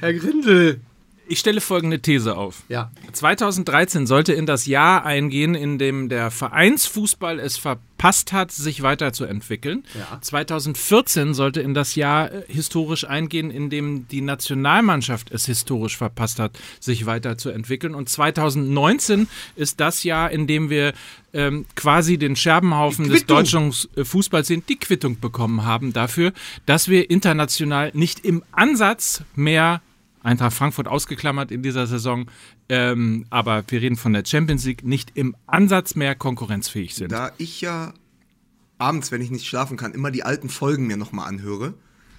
Herr Grindel. Ich stelle folgende These auf. Ja. 2013 sollte in das Jahr eingehen, in dem der Vereinsfußball es verpasst hat, sich weiterzuentwickeln. Ja. 2014 sollte in das Jahr äh, historisch eingehen, in dem die Nationalmannschaft es historisch verpasst hat, sich weiterzuentwickeln. Und 2019 ist das Jahr, in dem wir ähm, quasi den Scherbenhaufen des deutschen äh, Fußballs sind, die Quittung bekommen haben dafür, dass wir international nicht im Ansatz mehr Eintracht Frankfurt ausgeklammert in dieser Saison, ähm, aber wir reden von der Champions League, nicht im Ansatz mehr konkurrenzfähig sind. Da ich ja abends, wenn ich nicht schlafen kann, immer die alten Folgen mir nochmal anhöre,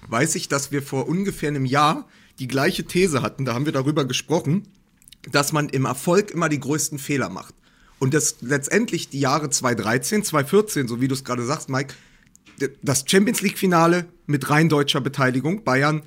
weiß ich, dass wir vor ungefähr einem Jahr die gleiche These hatten. Da haben wir darüber gesprochen, dass man im Erfolg immer die größten Fehler macht. Und dass letztendlich die Jahre 2013, 2014, so wie du es gerade sagst, Mike, das Champions League-Finale mit rein deutscher Beteiligung, Bayern,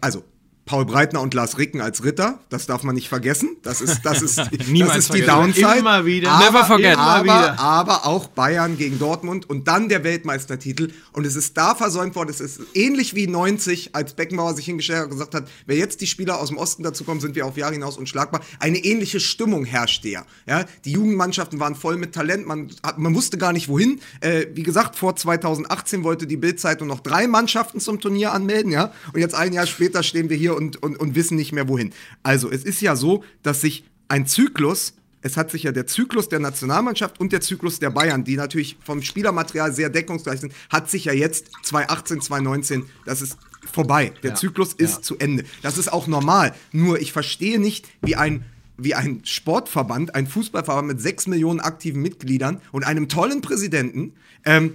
also Paul Breitner und Lars Ricken als Ritter, das darf man nicht vergessen. Das ist, das ist, [laughs] das Niemals ist die. Downside. Immer wieder. Aber, Never forget. Aber, wieder. aber auch Bayern gegen Dortmund und dann der Weltmeistertitel. Und es ist da versäumt worden. Es ist ähnlich wie 90, als Beckenbauer sich hingestellt hat und gesagt hat, wer jetzt die Spieler aus dem Osten dazu kommen, sind wir auf Jahre hinaus unschlagbar. Eine ähnliche Stimmung herrschte ja. ja. Die Jugendmannschaften waren voll mit Talent. Man, hat, man wusste gar nicht wohin. Äh, wie gesagt, vor 2018 wollte die Bildzeitung noch drei Mannschaften zum Turnier anmelden. ja. Und jetzt ein Jahr später stehen wir hier und, und, und wissen nicht mehr wohin. Also es ist ja so, dass sich ein Zyklus es hat sich ja der Zyklus der Nationalmannschaft und der Zyklus der Bayern, die natürlich vom Spielermaterial sehr deckungsgleich sind, hat sich ja jetzt 2018, 2019, das ist vorbei. Der Ja. Zyklus ist Ja. zu Ende. Das ist auch normal. Nur ich verstehe nicht, wie ein wie ein Sportverband, ein Fußballverband mit sechs Millionen aktiven Mitgliedern und einem tollen Präsidenten, ähm,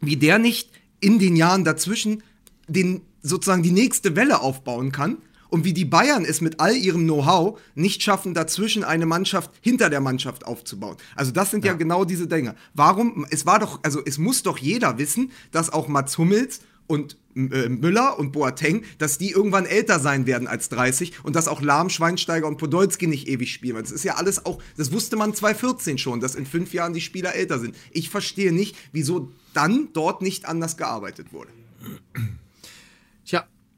wie der nicht in den Jahren dazwischen den, sozusagen die nächste Welle aufbauen kann und wie die Bayern es mit all ihrem Know-how nicht schaffen, dazwischen eine Mannschaft hinter der Mannschaft aufzubauen. Also das sind ja, genau diese Dinge. Warum? Es war doch, also es muss doch jeder wissen, dass auch Mats Hummels und äh, Müller und Boateng, dass die irgendwann älter sein werden als 30 und dass auch Lahm, Schweinsteiger und Podolski nicht ewig spielen. Das ist ja alles auch, das wusste man 2014 schon, dass in fünf Jahren die Spieler älter sind. Ich verstehe nicht, wieso dann dort nicht anders gearbeitet wurde.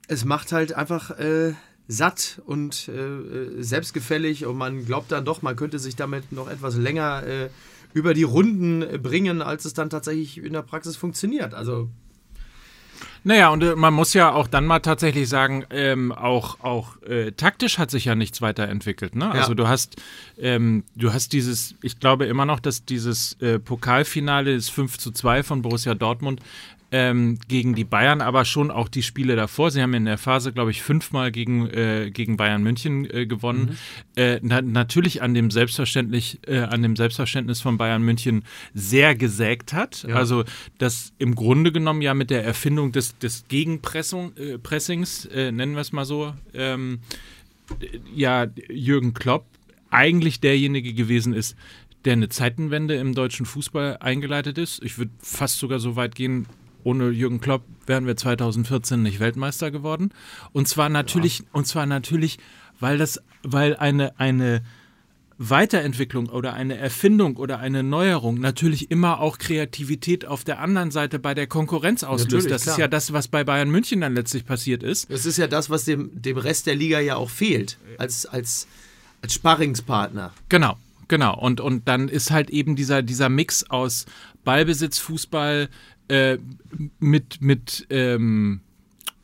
Es macht halt einfach äh, satt und äh, äh, selbstgefällig und man glaubt dann doch, man könnte sich damit noch etwas länger äh, über die Runden bringen, als es dann tatsächlich in der Praxis funktioniert. Also Naja, und äh, man muss ja auch dann mal tatsächlich sagen, ähm, auch, auch äh, taktisch hat sich ja nichts weiterentwickelt. Ne? Also du hast, ähm, du hast dieses, ich glaube immer noch, dass dieses Pokalfinale, das 5 zu 2 von Borussia Dortmund, ähm, gegen die Bayern, aber schon auch die Spiele davor. Sie haben in der Phase, glaube ich, fünfmal gegen, äh, gegen Bayern München äh, gewonnen. Mhm. Äh, na, natürlich an dem selbstverständlich, äh, an dem Selbstverständnis von Bayern München sehr gesägt hat. Ja. Also das im Grunde genommen ja mit der Erfindung des, des Gegenpressings, äh, nennen wir es mal so, ähm, ja, Jürgen Klopp eigentlich derjenige gewesen ist, der eine Zeitenwende im deutschen Fußball eingeleitet ist. Ich würde fast sogar so weit gehen, ohne Jürgen Klopp wären wir 2014 nicht Weltmeister geworden. Und zwar natürlich, ja. und zwar natürlich, weil das, weil eine, eine Weiterentwicklung oder eine Erfindung oder eine Neuerung natürlich immer auch Kreativität auf der anderen Seite bei der Konkurrenz auslöst. Natürlich, das klar. ist ja das, was bei Bayern München dann letztlich passiert ist. Das ist ja das, was dem, dem Rest der Liga ja auch fehlt, als, als, als Sparringspartner. Genau. Genau, und, und dann ist halt eben dieser, dieser Mix aus Ballbesitz, Fußball äh, mit, mit, ähm,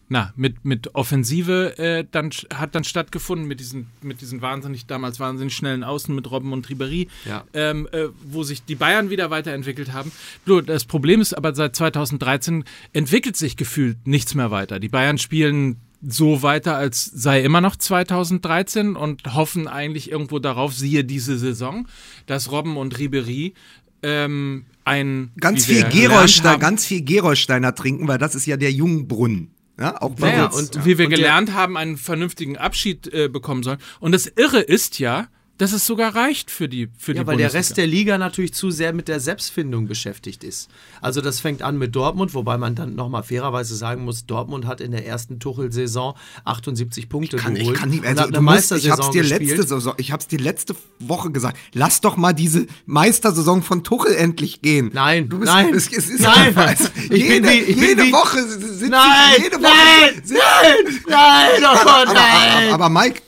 na, mit, mit Offensive äh, dann, hat dann stattgefunden, mit diesen, mit diesen wahnsinnig, damals wahnsinnig schnellen Außen mit Robben und Ribéry, ja. ähm, äh, wo sich die Bayern wieder weiterentwickelt haben. Nur das Problem ist aber, seit 2013 entwickelt sich gefühlt nichts mehr weiter. Die Bayern spielen so weiter, als sei immer noch 2013 und hoffen eigentlich irgendwo darauf, siehe diese Saison, dass Robben und Ribery ähm, ein ganz viel Gerolstein, ganz viel Gerolsteiner trinken, weil das ist ja der Jungbrunnen. Ja, auch bei ja, uns. Und ja. wie wir und gelernt haben, einen vernünftigen Abschied äh, bekommen sollen. Und das Irre ist ja, dass es sogar reicht für die für Ja, die weil Bundesliga. der Rest der Liga natürlich zu sehr mit der Selbstfindung beschäftigt ist. Also das fängt an mit Dortmund, wobei man dann nochmal fairerweise sagen muss, Dortmund hat in der ersten Tuchel-Saison 78 Punkte ich kann, geholt. Ich kann nicht, also du musst, ich hab's dir letzte Saison, ich hab's dir letzte Woche gesagt. Lass doch mal diese Meistersaison von Tuchel endlich gehen. Nein, du bist, nein, es, es ist nein. Also, ich jede, bin wie, ich jede bin Woche sind nein, jede Woche nein, sind, nein, nein, oh aber, nein. Aber, aber Mike,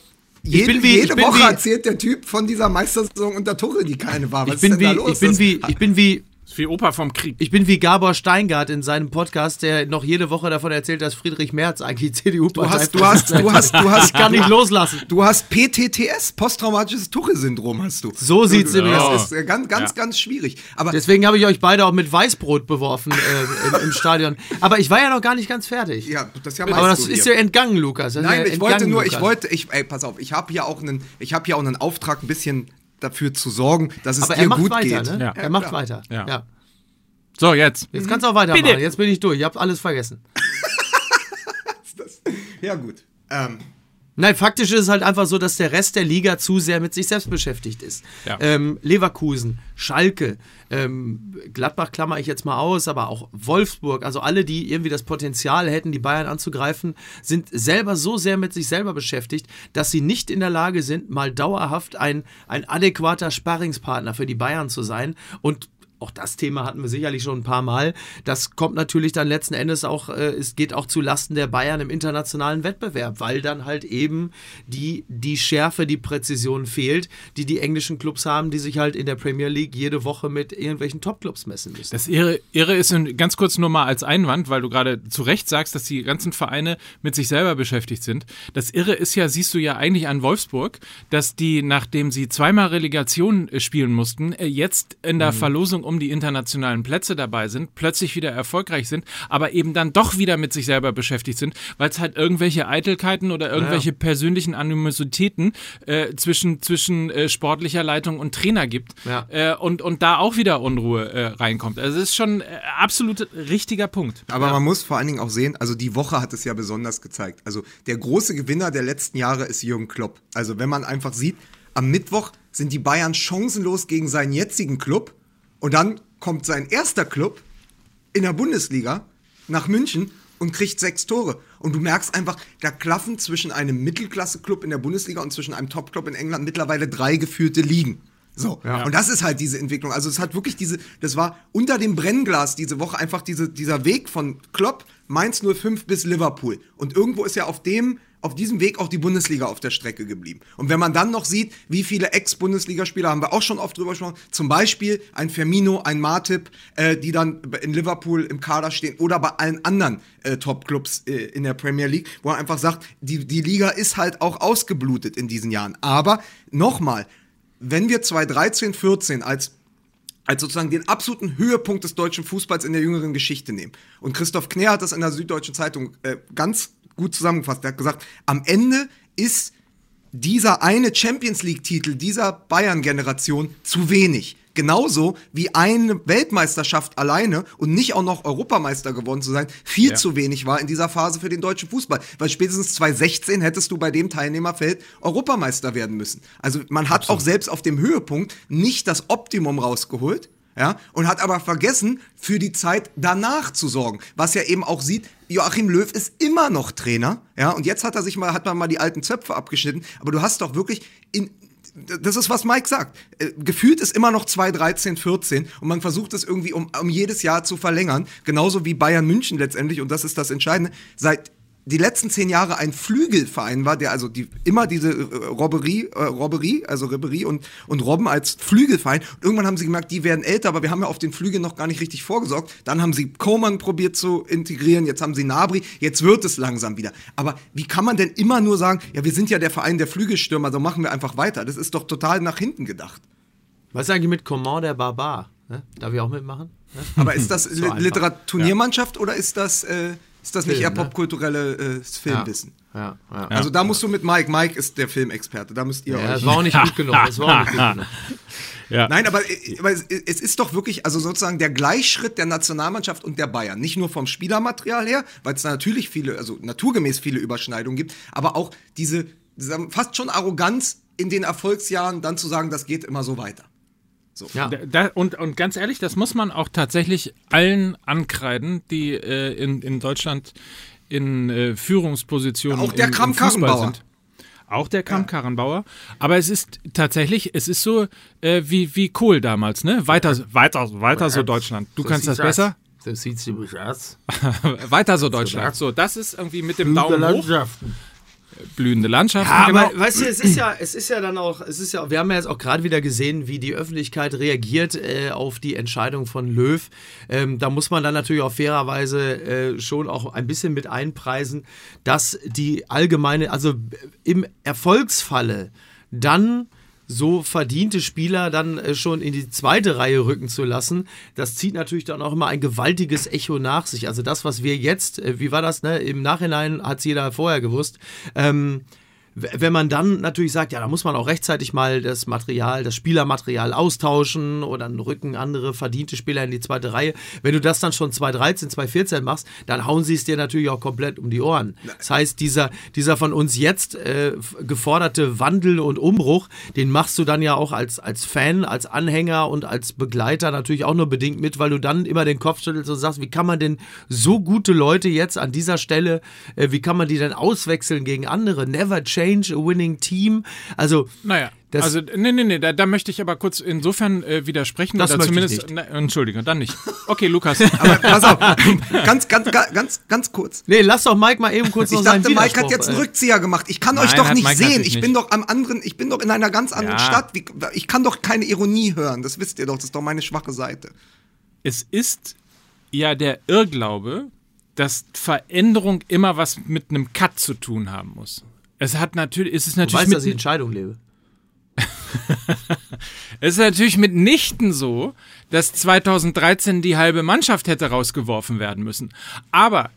jede, wie, jede Woche wie, erzählt der Typ von dieser Meistersaison unter Tuchel, die keine war. Was ich bin wie, Ich bin wie, ich bin wie wie Opa vom Krieg. Ich bin wie Gabor Steingart in seinem Podcast, der noch jede Woche davon erzählt, dass Friedrich Merz eigentlich [laughs] CDU du hast, du hast, du hast, du hast, ich kann nicht loslassen. Du hast PTTS, posttraumatisches Tuchel-Syndrom hast du. So sieht's du, nämlich aus. Das ist ganz, ganz, ja. ganz schwierig. Aber deswegen habe ich euch beide auch mit Weißbrot beworfen äh, im, im, Stadion. Aber ich war ja noch gar nicht ganz fertig. Ja, das ja Aber das ist ja entgangen, Lukas. Nein, ja ich wollte nur, Lukas. ich wollte, ich, ey, pass auf, ich habe hier auch einen, ich habe hier auch einen Auftrag, ein bisschen dafür zu sorgen, dass es Aber dir gut weiter, geht. Ne? Ja. Er macht weiter. Ja. ja. So, jetzt. Jetzt kannst du auch weitermachen. Bitte. Jetzt bin ich durch. Ich habe alles vergessen. [laughs] ja, gut. Ähm. Nein, faktisch ist es halt einfach so, dass der Rest der Liga zu sehr mit sich selbst beschäftigt ist. Ja. Ähm, Leverkusen, Schalke, ähm, Gladbach klammer ich jetzt mal aus, aber auch Wolfsburg, also alle, die irgendwie das Potenzial hätten, die Bayern anzugreifen, sind selber so sehr mit sich selber beschäftigt, dass sie nicht in der Lage sind, mal dauerhaft ein, ein adäquater Sparringspartner für die Bayern zu sein. Und auch das Thema hatten wir sicherlich schon ein paar Mal. Das kommt natürlich dann letzten Endes auch, äh, es geht auch zu Lasten der Bayern im internationalen Wettbewerb, weil dann halt eben die, die Schärfe, die Präzision fehlt, die die englischen Clubs haben, die sich halt in der Premier League jede Woche mit irgendwelchen Top-Clubs messen müssen. Das Irre, Irre ist ganz kurz nur mal als Einwand, weil du gerade zu Recht sagst, dass die ganzen Vereine mit sich selber beschäftigt sind. Das Irre ist ja, siehst du ja eigentlich an Wolfsburg, dass die, nachdem sie zweimal Relegation äh, spielen mussten, äh, jetzt in der mhm. Verlosung um um die internationalen Plätze dabei sind, plötzlich wieder erfolgreich sind, aber eben dann doch wieder mit sich selber beschäftigt sind, weil es halt irgendwelche Eitelkeiten oder irgendwelche ja. persönlichen Animositäten äh, zwischen, zwischen äh, sportlicher Leitung und Trainer gibt ja. äh, und, und da auch wieder Unruhe äh, reinkommt. Also es ist schon äh, absolut richtiger Punkt. Aber ja. man muss vor allen Dingen auch sehen, also die Woche hat es ja besonders gezeigt. Also der große Gewinner der letzten Jahre ist Jürgen Klopp. Also wenn man einfach sieht, am Mittwoch sind die Bayern chancenlos gegen seinen jetzigen Club und dann kommt sein erster Club in der Bundesliga nach München und kriegt sechs Tore. Und du merkst einfach, da klaffen zwischen einem Mittelklasse-Club in der Bundesliga und zwischen einem Top-Club in England mittlerweile drei geführte Ligen. So. Ja. Und das ist halt diese Entwicklung. Also es hat wirklich diese, das war unter dem Brennglas diese Woche einfach diese, dieser Weg von Klopp, Mainz 05 bis Liverpool. Und irgendwo ist ja auf dem auf diesem Weg auch die Bundesliga auf der Strecke geblieben. Und wenn man dann noch sieht, wie viele Ex-Bundesligaspieler, haben wir auch schon oft drüber gesprochen, zum Beispiel ein Firmino, ein Martip, äh, die dann in Liverpool im Kader stehen oder bei allen anderen äh, Top-Clubs äh, in der Premier League, wo man einfach sagt, die, die Liga ist halt auch ausgeblutet in diesen Jahren. Aber nochmal, wenn wir 2013, 14 als als sozusagen den absoluten Höhepunkt des deutschen Fußballs in der jüngeren Geschichte nehmen. Und Christoph Kner hat das in der Süddeutschen Zeitung äh, ganz gut zusammengefasst. Er hat gesagt, am Ende ist dieser eine Champions League-Titel dieser Bayern-Generation zu wenig. Genauso wie eine Weltmeisterschaft alleine und nicht auch noch Europameister geworden zu sein, viel Ja. zu wenig war in dieser Phase für den deutschen Fußball. Weil spätestens 2016 hättest du bei dem Teilnehmerfeld Europameister werden müssen. Also man hat auch selbst auf dem Höhepunkt nicht das Optimum rausgeholt. Ja, und hat aber vergessen, für die Zeit danach zu sorgen. Was ja eben auch sieht, Joachim Löw ist immer noch Trainer. Ja, und jetzt hat er sich mal, hat man mal die alten Zöpfe abgeschnitten. Aber du hast doch wirklich in, das ist, was Mike sagt. Äh, gefühlt ist immer noch 2013, 14 und man versucht es irgendwie um, um jedes Jahr zu verlängern. Genauso wie Bayern München letztendlich, und das ist das Entscheidende, seit die letzten zehn Jahre ein Flügelverein war, der also die, immer diese äh, Robberie, äh, Robberie, also Ribery und, und Robben als Flügelverein. Und irgendwann haben sie gemerkt, die werden älter, aber wir haben ja auf den Flügeln noch gar nicht richtig vorgesorgt. Dann haben sie Coman probiert zu integrieren, jetzt haben sie Nabri, jetzt wird es langsam wieder. Aber wie kann man denn immer nur sagen, ja, wir sind ja der Verein der Flügelstürmer, so machen wir einfach weiter. Das ist doch total nach hinten gedacht. Was ist eigentlich mit Coman der Barbar? Ne? Darf ich auch mitmachen? Ne? Aber ist das [laughs] So. Literaturmannschaft oder ist das, äh, ist das nicht Film, eher ne? popkulturelle äh, Filmwissen? Ja, ja. Also da musst du mit Mike, Mike ist der Filmexperte, da müsst ihr Ja, euch. das war auch nicht gut genug. Das war auch nicht gut genug. Ja. Nein, aber, äh, aber es, es ist doch wirklich, also sozusagen der Gleichschritt der Nationalmannschaft und der Bayern. Nicht nur vom Spielermaterial her, weil es da natürlich viele, also naturgemäß viele Überschneidungen gibt, aber auch diese wir, fast schon Arroganz in den Erfolgsjahren, dann zu sagen, das geht immer so weiter. Ja. Da, da, und, und ganz ehrlich, das muss man auch tatsächlich allen ankreiden, die äh, in, in Deutschland in äh, Führungspositionen Auch der im, im Kram-Karrenbauer. Fußball sind. Auch der Kram-Karrenbauer. Aber es ist tatsächlich, es ist so äh, wie, wie Kohl damals, ne? Weiter, weiter, weiter so Deutschland. Du kannst das besser. aus. So sieht's nämlich aus. [laughs] Weiter so Deutschland. So, das ist irgendwie mit dem Daumen hoch. Blühende Landschaften, Ja, genau. aber weißt du, es ist ja, es ist ja dann auch, es ist ja, wir haben ja jetzt auch gerade wieder gesehen, wie die Öffentlichkeit reagiert äh, auf die Entscheidung von Löw. Ähm, da muss man dann natürlich auch fairerweise äh, schon auch ein bisschen mit einpreisen, dass die allgemeine, also im Erfolgsfalle dann so verdiente Spieler dann äh, schon in die zweite Reihe rücken zu lassen, das zieht natürlich dann auch immer ein gewaltiges Echo nach sich. Also das, was wir jetzt, äh, wie war das, ne? Im Nachhinein hat es jeder vorher gewusst. Ähm, wenn man dann natürlich sagt, ja, da muss man auch rechtzeitig mal das Material, das Spielermaterial austauschen oder dann rücken andere verdiente Spieler in die zweite Reihe. Wenn du das dann schon 2013, 2014 machst, dann hauen sie es dir natürlich auch komplett um die Ohren. Das heißt, dieser, dieser von uns jetzt äh, geforderte Wandel und Umbruch, den machst du dann ja auch als, als Fan, als Anhänger und als Begleiter natürlich auch nur bedingt mit, weil du dann immer den Kopf schüttelst und sagst, wie kann man denn so gute Leute jetzt an dieser Stelle, äh, wie kann man die denn auswechseln gegen andere? Never change a winning team. Also, Naja, Das- also, nee, nee, nee, da, da möchte ich aber kurz insofern äh, widersprechen. Das oder möchte ich zumindest, nicht. Na, Entschuldige, dann nicht. Okay, Lukas. [laughs] Aber pass auf, [laughs] ganz, ganz, ganz, ganz, ganz kurz. nee, lass doch Mike mal eben kurz noch Ich seinen dachte, Mike hat jetzt einen Rückzieher gemacht. Ich kann euch Nein, doch hat nicht Mike sehen. Ich nicht. bin doch am anderen, ich bin doch in einer ganz anderen Ja. Stadt. Wie, ich kann doch keine Ironie hören. Das wisst ihr doch. Das ist doch meine schwache Seite. es ist ja der Irrglaube, dass Veränderung immer was mit einem Cut zu tun haben muss. Es hat natürlich, es ist Du natürlich weißt, dass ich mit, Entscheidung lebe. [laughs] es ist natürlich mitnichten so, dass 2013 die halbe Mannschaft hätte rausgeworfen werden müssen. Aber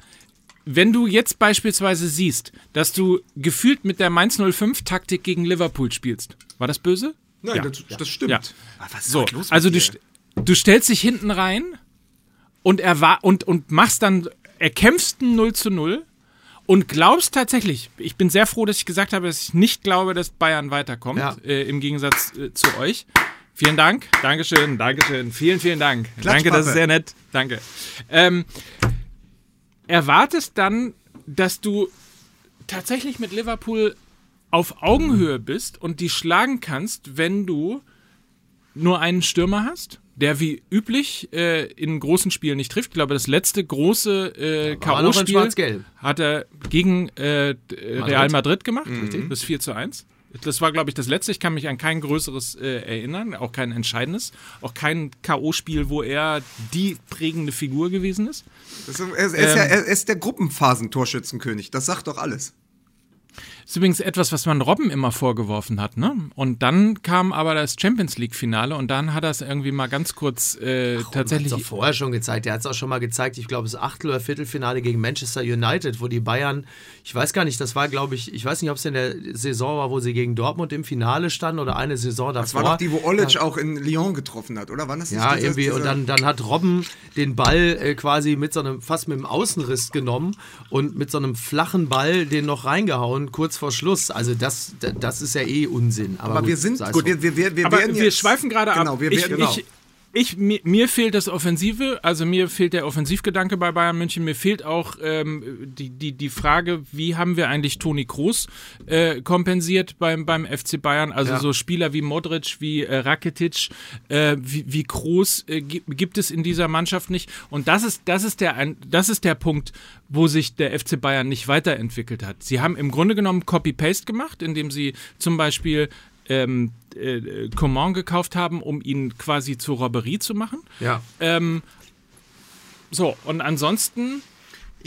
wenn du jetzt beispielsweise siehst, dass du gefühlt mit der Mainz 05 Taktik gegen Liverpool spielst, war das böse? Nein, Ja. das, das stimmt. Ja. Was ist So, los mit also du, du stellst dich hinten rein und, und, und machst dann, erkämpfst ein 0 zu 0 und glaubst tatsächlich, ich bin sehr froh, dass ich gesagt habe, dass ich nicht glaube, dass Bayern weiterkommt, Ja. äh, im Gegensatz äh, zu euch. Vielen Dank, Dankeschön, Dankeschön, vielen, vielen Dank. Danke, das ist sehr nett, danke. Ähm, erwartest dann, dass du tatsächlich mit Liverpool auf Augenhöhe bist und die schlagen kannst, wenn du nur einen Stürmer hast, der wie üblich äh, in großen Spielen nicht trifft. Ich glaube, das letzte große äh, K.O.-Spiel hat er gegen äh, äh, Real Madrid gemacht, Mhm. richtig, bis 4 zu 1. Das war, glaube ich, das letzte. Ich kann mich an kein größeres äh, erinnern, auch kein entscheidendes, auch kein K.O.-Spiel, wo er die prägende Figur gewesen ist. Das ist, er, er, ist ja, er ist der Gruppenphasentorschützenkönig. Das sagt doch alles. Ist übrigens etwas, was man Robben immer vorgeworfen hat, ne? Und dann kam aber das Champions League-Finale und dann hat er es irgendwie mal ganz kurz äh, Ach, tatsächlich. Hat es vorher schon gezeigt. Er hat es auch schon mal gezeigt, ich glaube, das Achtel- oder Viertelfinale gegen Manchester United, wo die Bayern, ich weiß gar nicht, das war, glaube ich, ich weiß nicht, ob es in der Saison war, wo sie gegen Dortmund im Finale standen oder eine Saison davor. Das war doch die, wo Olic auch in Lyon getroffen hat, oder? Wann das Ja, dieser- irgendwie. Und dann, dann hat Robben den Ball äh, quasi mit so einem, fast mit einem Außenriss genommen und mit so einem flachen Ball den noch reingehauen, kurz vor Schluss. Also das, das ist ja eh Unsinn. Aber, Aber gut, wir sind, gut, wir, wir, wir aber werden wir jetzt, schweifen gerade genau, ab. Wir ich, werden, ich, ich, mir, mir fehlt das Offensive, also mir fehlt der Offensivgedanke bei Bayern München. Mir fehlt auch ähm, die, die, die Frage, wie haben wir eigentlich Toni Kroos äh, kompensiert beim, beim FC Bayern? Also Ja. so Spieler wie Modric, wie äh, Rakitic, äh, wie, wie Kroos äh, gi- gibt es in dieser Mannschaft nicht. Und das ist, das, ist der, das ist der Punkt, wo sich der FC Bayern nicht weiterentwickelt hat. Sie haben im Grunde genommen Copy-Paste gemacht, indem sie zum Beispiel ähm, äh, Coman gekauft haben, um ihn quasi zur Robberie zu machen. ja. Ähm, so, und ansonsten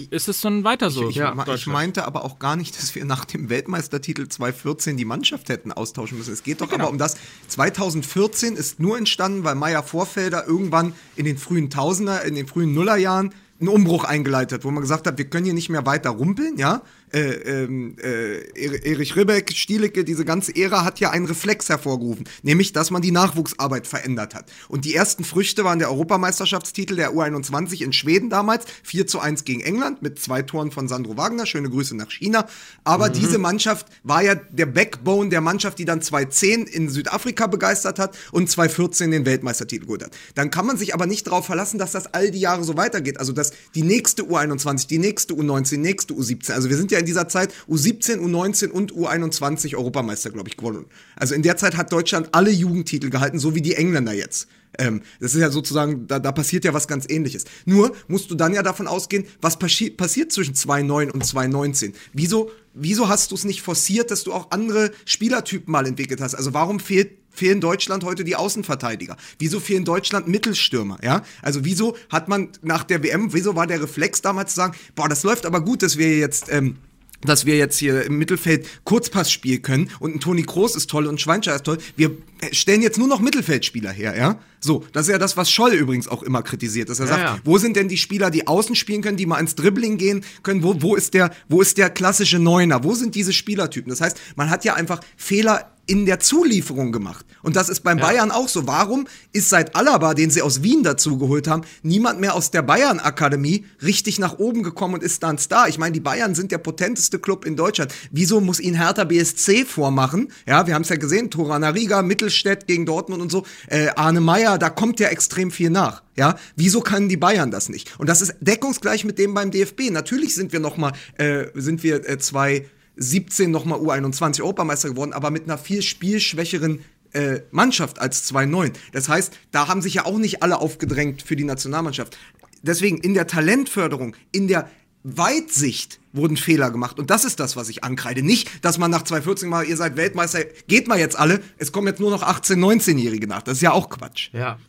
ist es dann weiter so. Ich, Ja, ich Deutschland. meinte aber auch gar nicht, dass wir nach dem Weltmeistertitel 2014 die Mannschaft hätten austauschen müssen. Es geht doch aber um das. 2014 ist nur entstanden, weil Meier Vorfelder irgendwann in den frühen Tausender, in den frühen Nullerjahren einen Umbruch eingeleitet, wo man gesagt hat, wir können hier nicht mehr weiter rumpeln, ja. Äh, ähm, äh, Er- Erich Ribbeck, Stielecke, diese ganze Ära hat ja einen Reflex hervorgerufen, nämlich, dass man die Nachwuchsarbeit verändert hat. Und die ersten Früchte waren der Europameisterschaftstitel der U21 in Schweden damals, 4 zu 1 gegen England mit zwei Toren von Sandro Wagner, schöne Grüße nach China. Aber diese Mannschaft war ja der Backbone der Mannschaft, die dann 2010 in Südafrika begeistert hat und 2014 den Weltmeistertitel geholt hat. Dann kann man sich aber nicht darauf verlassen, dass das all die Jahre so weitergeht. Also, dass die nächste U21, die nächste U19, die nächste U17, also wir sind ja in dieser Zeit U17, U19 und U21 Europameister, glaube ich, gewonnen. Also in der Zeit hat Deutschland alle Jugendtitel gehalten, so wie die Engländer jetzt. Ähm, das ist ja sozusagen, da, da passiert ja was ganz ähnliches. Nur musst du dann ja davon ausgehen, was passi passiert zwischen 2009 und 2019. Wieso, wieso hast du es nicht forciert, dass du auch andere Spielertypen mal entwickelt hast? Also warum fehlt fehlen Deutschland heute die Außenverteidiger? Wieso fehlen Deutschland Mittelstürmer? Ja, also wieso hat man nach der WM, wieso war der Reflex damals zu sagen, boah, das läuft aber gut, dass wir jetzt ähm, dass wir jetzt hier im Mittelfeld Kurzpass spielen können und ein Toni Kroos ist toll und ein Schweinsteiger ist toll. Wir stellen jetzt nur noch Mittelfeldspieler her, ja? So, das ist ja das, was Scholl übrigens auch immer kritisiert, dass er Ja, sagt, ja. wo sind denn die Spieler, die außen spielen können, die mal ins Dribbling gehen können? Wo, wo ist der, wo ist der klassische Neuner? Wo sind diese Spielertypen? Das heißt, man hat ja einfach Fehler in der Zulieferung gemacht. Und das ist beim Bayern auch so. Warum ist seit Alaba, den sie aus Wien dazu geholt haben, niemand mehr aus der Bayern-Akademie richtig nach oben gekommen und ist dann Star? Ich meine, die Bayern sind der potenteste Club in Deutschland. Wieso muss ihn Hertha BSC vormachen? Ja, wir haben es ja gesehen, Torana Riga, Mittelstädt gegen Dortmund und so. Äh, Arne Meyer, da kommt ja extrem viel nach. Ja, wieso können die Bayern das nicht? Und das ist deckungsgleich mit dem beim DFB. Natürlich sind wir noch mal, äh, sind wir äh, zwei 17 nochmal U21 Europameister geworden, aber mit einer viel spielschwächeren äh, Mannschaft als 2-9. Das heißt, da haben sich ja auch nicht alle aufgedrängt für die Nationalmannschaft. Deswegen in der Talentförderung, in der Weitsicht wurden Fehler gemacht. Und das ist das, was ich ankreide. Nicht, dass man nach 2014 mal, ihr seid Weltmeister, geht mal jetzt alle, es kommen jetzt nur noch 18-, 19-Jährige nach. Das ist ja auch Quatsch. Ja.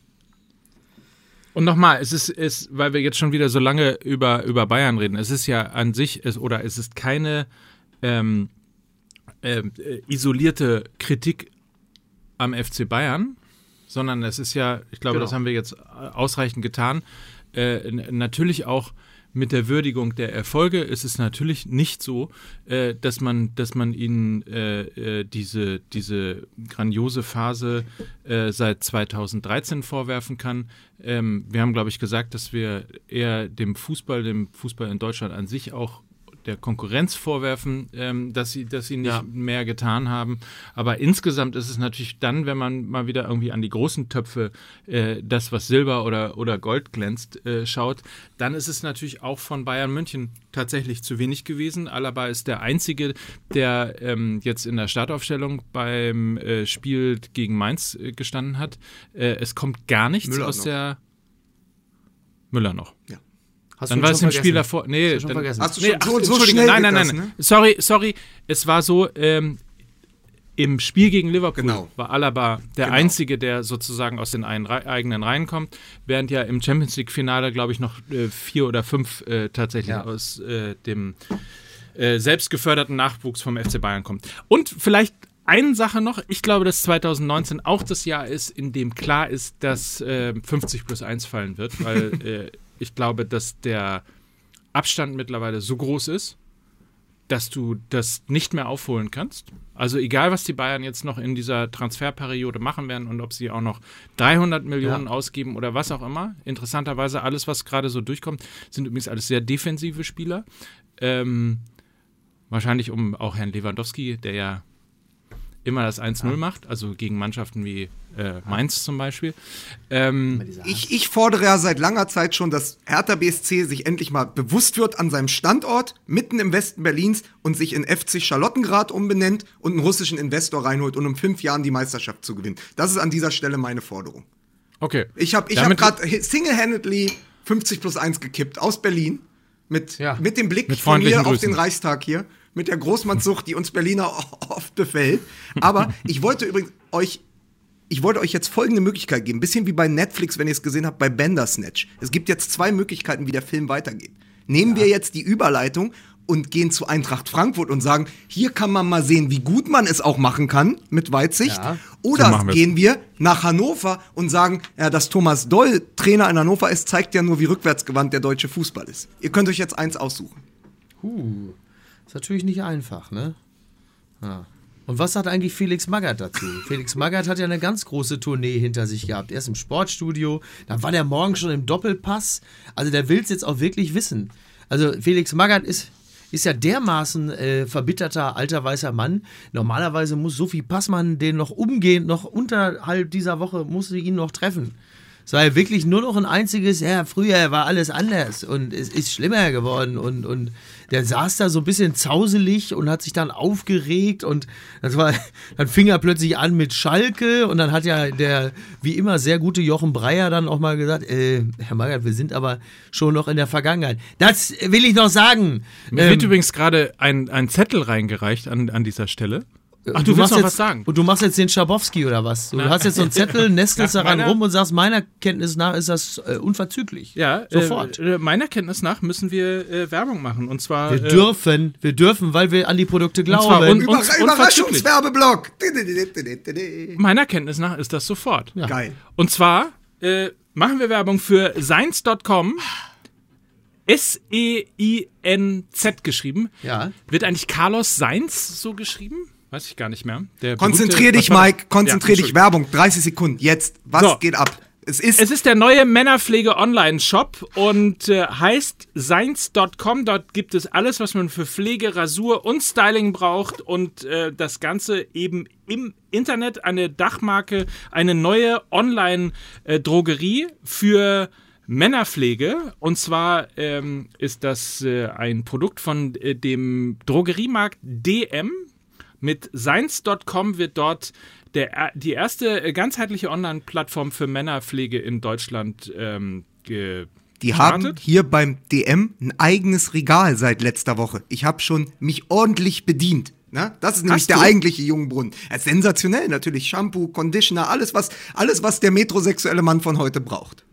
Und nochmal, es ist, ist, weil wir jetzt schon wieder so lange über, über Bayern reden, es ist ja an sich, es, oder es ist keine ähm, ähm, äh, isolierte Kritik am FC Bayern, sondern es ist ja, ich glaube, Genau. das haben wir jetzt ausreichend getan, äh, natürlich auch mit der Würdigung der Erfolge ist es natürlich nicht so, äh, dass man, dass man ihnen äh, äh, diese, diese grandiose Phase äh, seit 2013 vorwerfen kann. Ähm, wir haben, glaube ich, gesagt, dass wir eher dem Fußball, dem Fußball in Deutschland an sich auch der Konkurrenz vorwerfen, ähm, dass sie, dass sie nicht Ja. mehr getan haben. Aber insgesamt ist es natürlich dann, wenn man mal wieder irgendwie an die großen Töpfe, äh, das, was Silber oder, oder Gold glänzt, äh, schaut, dann ist es natürlich auch von Bayern München tatsächlich zu wenig gewesen. Alaba ist der Einzige, der ähm, jetzt in der Startaufstellung beim äh, Spiel gegen Mainz äh, gestanden hat. Äh, es kommt gar nichts Müller aus noch. der Müller noch. Hast Dann du war es im Spiel davor. Nee, Hast du schon dann, vergessen? Hast du Nee, schon ach, so, so Entschuldigung, nein, nein, nein, das, nein. ne? Sorry, sorry. Es war so, ähm, im Spiel gegen Liverpool Genau. war Alaba der Genau. Einzige, der sozusagen aus den eigenen Reihen kommt, während ja im Champions League-Finale, glaube ich, noch äh, vier oder fünf äh, tatsächlich Ja. aus äh, dem äh, selbst geförderten Nachwuchs vom FC Bayern kommt. Und vielleicht eine Sache noch, ich glaube, dass 2019 auch das Jahr ist, in dem klar ist, dass äh, 50 plus 1 fallen wird, weil [laughs] äh, ich glaube, dass der Abstand mittlerweile so groß ist, dass du das nicht mehr aufholen kannst. Also egal, was die Bayern jetzt noch in dieser Transferperiode machen werden und ob sie auch noch 300 Millionen Ja. ausgeben oder was auch immer. Interessanterweise alles, was gerade so durchkommt, sind übrigens alles sehr defensive Spieler. Ähm, wahrscheinlich um auch Herrn Lewandowski, der ja immer das 1-0 macht, also gegen Mannschaften wie äh, Mainz zum Beispiel. Ähm, Ich, ich fordere ja seit langer Zeit schon, dass Hertha BSC sich endlich mal bewusst wird an seinem Standort, mitten im Westen Berlins und sich in FC Charlottengrad umbenennt und einen russischen Investor reinholt, um in fünf Jahren die Meisterschaft zu gewinnen. Das ist an dieser Stelle meine Forderung. okay. Ich habe ich hab gerade single-handedly 50 plus 1 gekippt aus Berlin. Mit, Ja. mit dem Blick Mit von mir freundlichen auf Grüßen. den Reichstag hier. Mit der Großmannssucht, die uns Berliner [laughs] oft befällt. Aber ich wollte übrigens euch ich wollte euch jetzt folgende Möglichkeit geben. Bisschen wie bei Netflix, wenn ihr es gesehen habt, bei Bandersnatch. Es gibt jetzt zwei Möglichkeiten, wie der Film weitergeht. Nehmen wir jetzt die Überleitung und gehen zu Eintracht Frankfurt und sagen, hier kann man mal sehen, wie gut man es auch machen kann mit Weitsicht. Ja. So Oder wir's. gehen wir nach Hannover und sagen, ja, dass Thomas Doll Trainer in Hannover ist, zeigt ja nur, wie rückwärtsgewandt der deutsche Fußball ist. Ihr könnt euch jetzt eins aussuchen. Huh. Ist natürlich nicht einfach, ne? Ja. Und was sagt eigentlich Felix Magath dazu? [laughs] Felix Magath hat ja eine ganz große Tournee hinter sich gehabt. Erst im Sportstudio, dann war der morgen schon im Doppelpass. Also der will es jetzt auch wirklich wissen. Also Felix Magath ist, ist ja dermaßen äh, verbitterter alter weißer Mann. Normalerweise muss Sophie Passmann den noch umgehend, noch unterhalb dieser Woche, musste ihn noch treffen. Es war ja wirklich nur noch ein einziges, ja, früher war alles anders und es ist schlimmer geworden und, und der saß da so ein bisschen zauselig und hat sich dann aufgeregt und das war, [laughs] dann fing er plötzlich an mit Schalke und dann hat ja der wie immer sehr gute Jochen Breyer dann auch mal gesagt, äh, Herr Magath, wir sind aber schon noch in der Vergangenheit. Das will ich noch sagen. Mir wird Ähm, übrigens gerade ein, ein Zettel reingereicht an, an dieser Stelle. Ach, du, willst machst noch jetzt, was sagen? Und du machst jetzt den Schabowski oder was? Du hast jetzt so einen Zettel, [laughs] nestelst daran meiner- rum und sagst, meiner Kenntnis nach ist das äh, unverzüglich. Ja, Sofort. Äh, äh, meiner Kenntnis nach müssen wir äh, Werbung machen. Und zwar. Wir äh, dürfen, wir dürfen, weil wir an die Produkte zwar glauben. un- Über Überraschungswerbeblock. Meiner Kenntnis nach ist das sofort. Ja. Geil. Und zwar äh, machen wir Werbung für Seins.com. S-E-I-N-Z geschrieben. Ja. Wird eigentlich Carlos Seins so geschrieben? Weiß ich gar nicht mehr. Der Konzentrier berühmte- dich? Mike. Konzentrier Ja, dich. Werbung. 30 Sekunden. Jetzt. Was So. geht ab? Es ist. Es ist der neue Männerpflege Online-Shop und äh, heißt seins.com. Dort gibt es alles, was man für Pflege, Rasur und Styling braucht und äh, das Ganze eben im Internet, eine Dachmarke, eine neue Online-Drogerie für Männerpflege. Und zwar ähm, ist das äh, ein Produkt von äh, dem Drogeriemarkt DM. Mit Seins.com wird dort der, die erste äh, ganzheitliche Online-Plattform für Männerpflege in Deutschland ähm, ge Die haben hier beim DM ein eigenes Regal seit letzter Woche. Ich habe schon mich ordentlich bedient. Ne? Das ist nämlich Hast der du? eigentliche Jungbrunnen. Ist sensationell natürlich. Shampoo, Conditioner, alles was, alles, was der metrosexuelle Mann von heute braucht.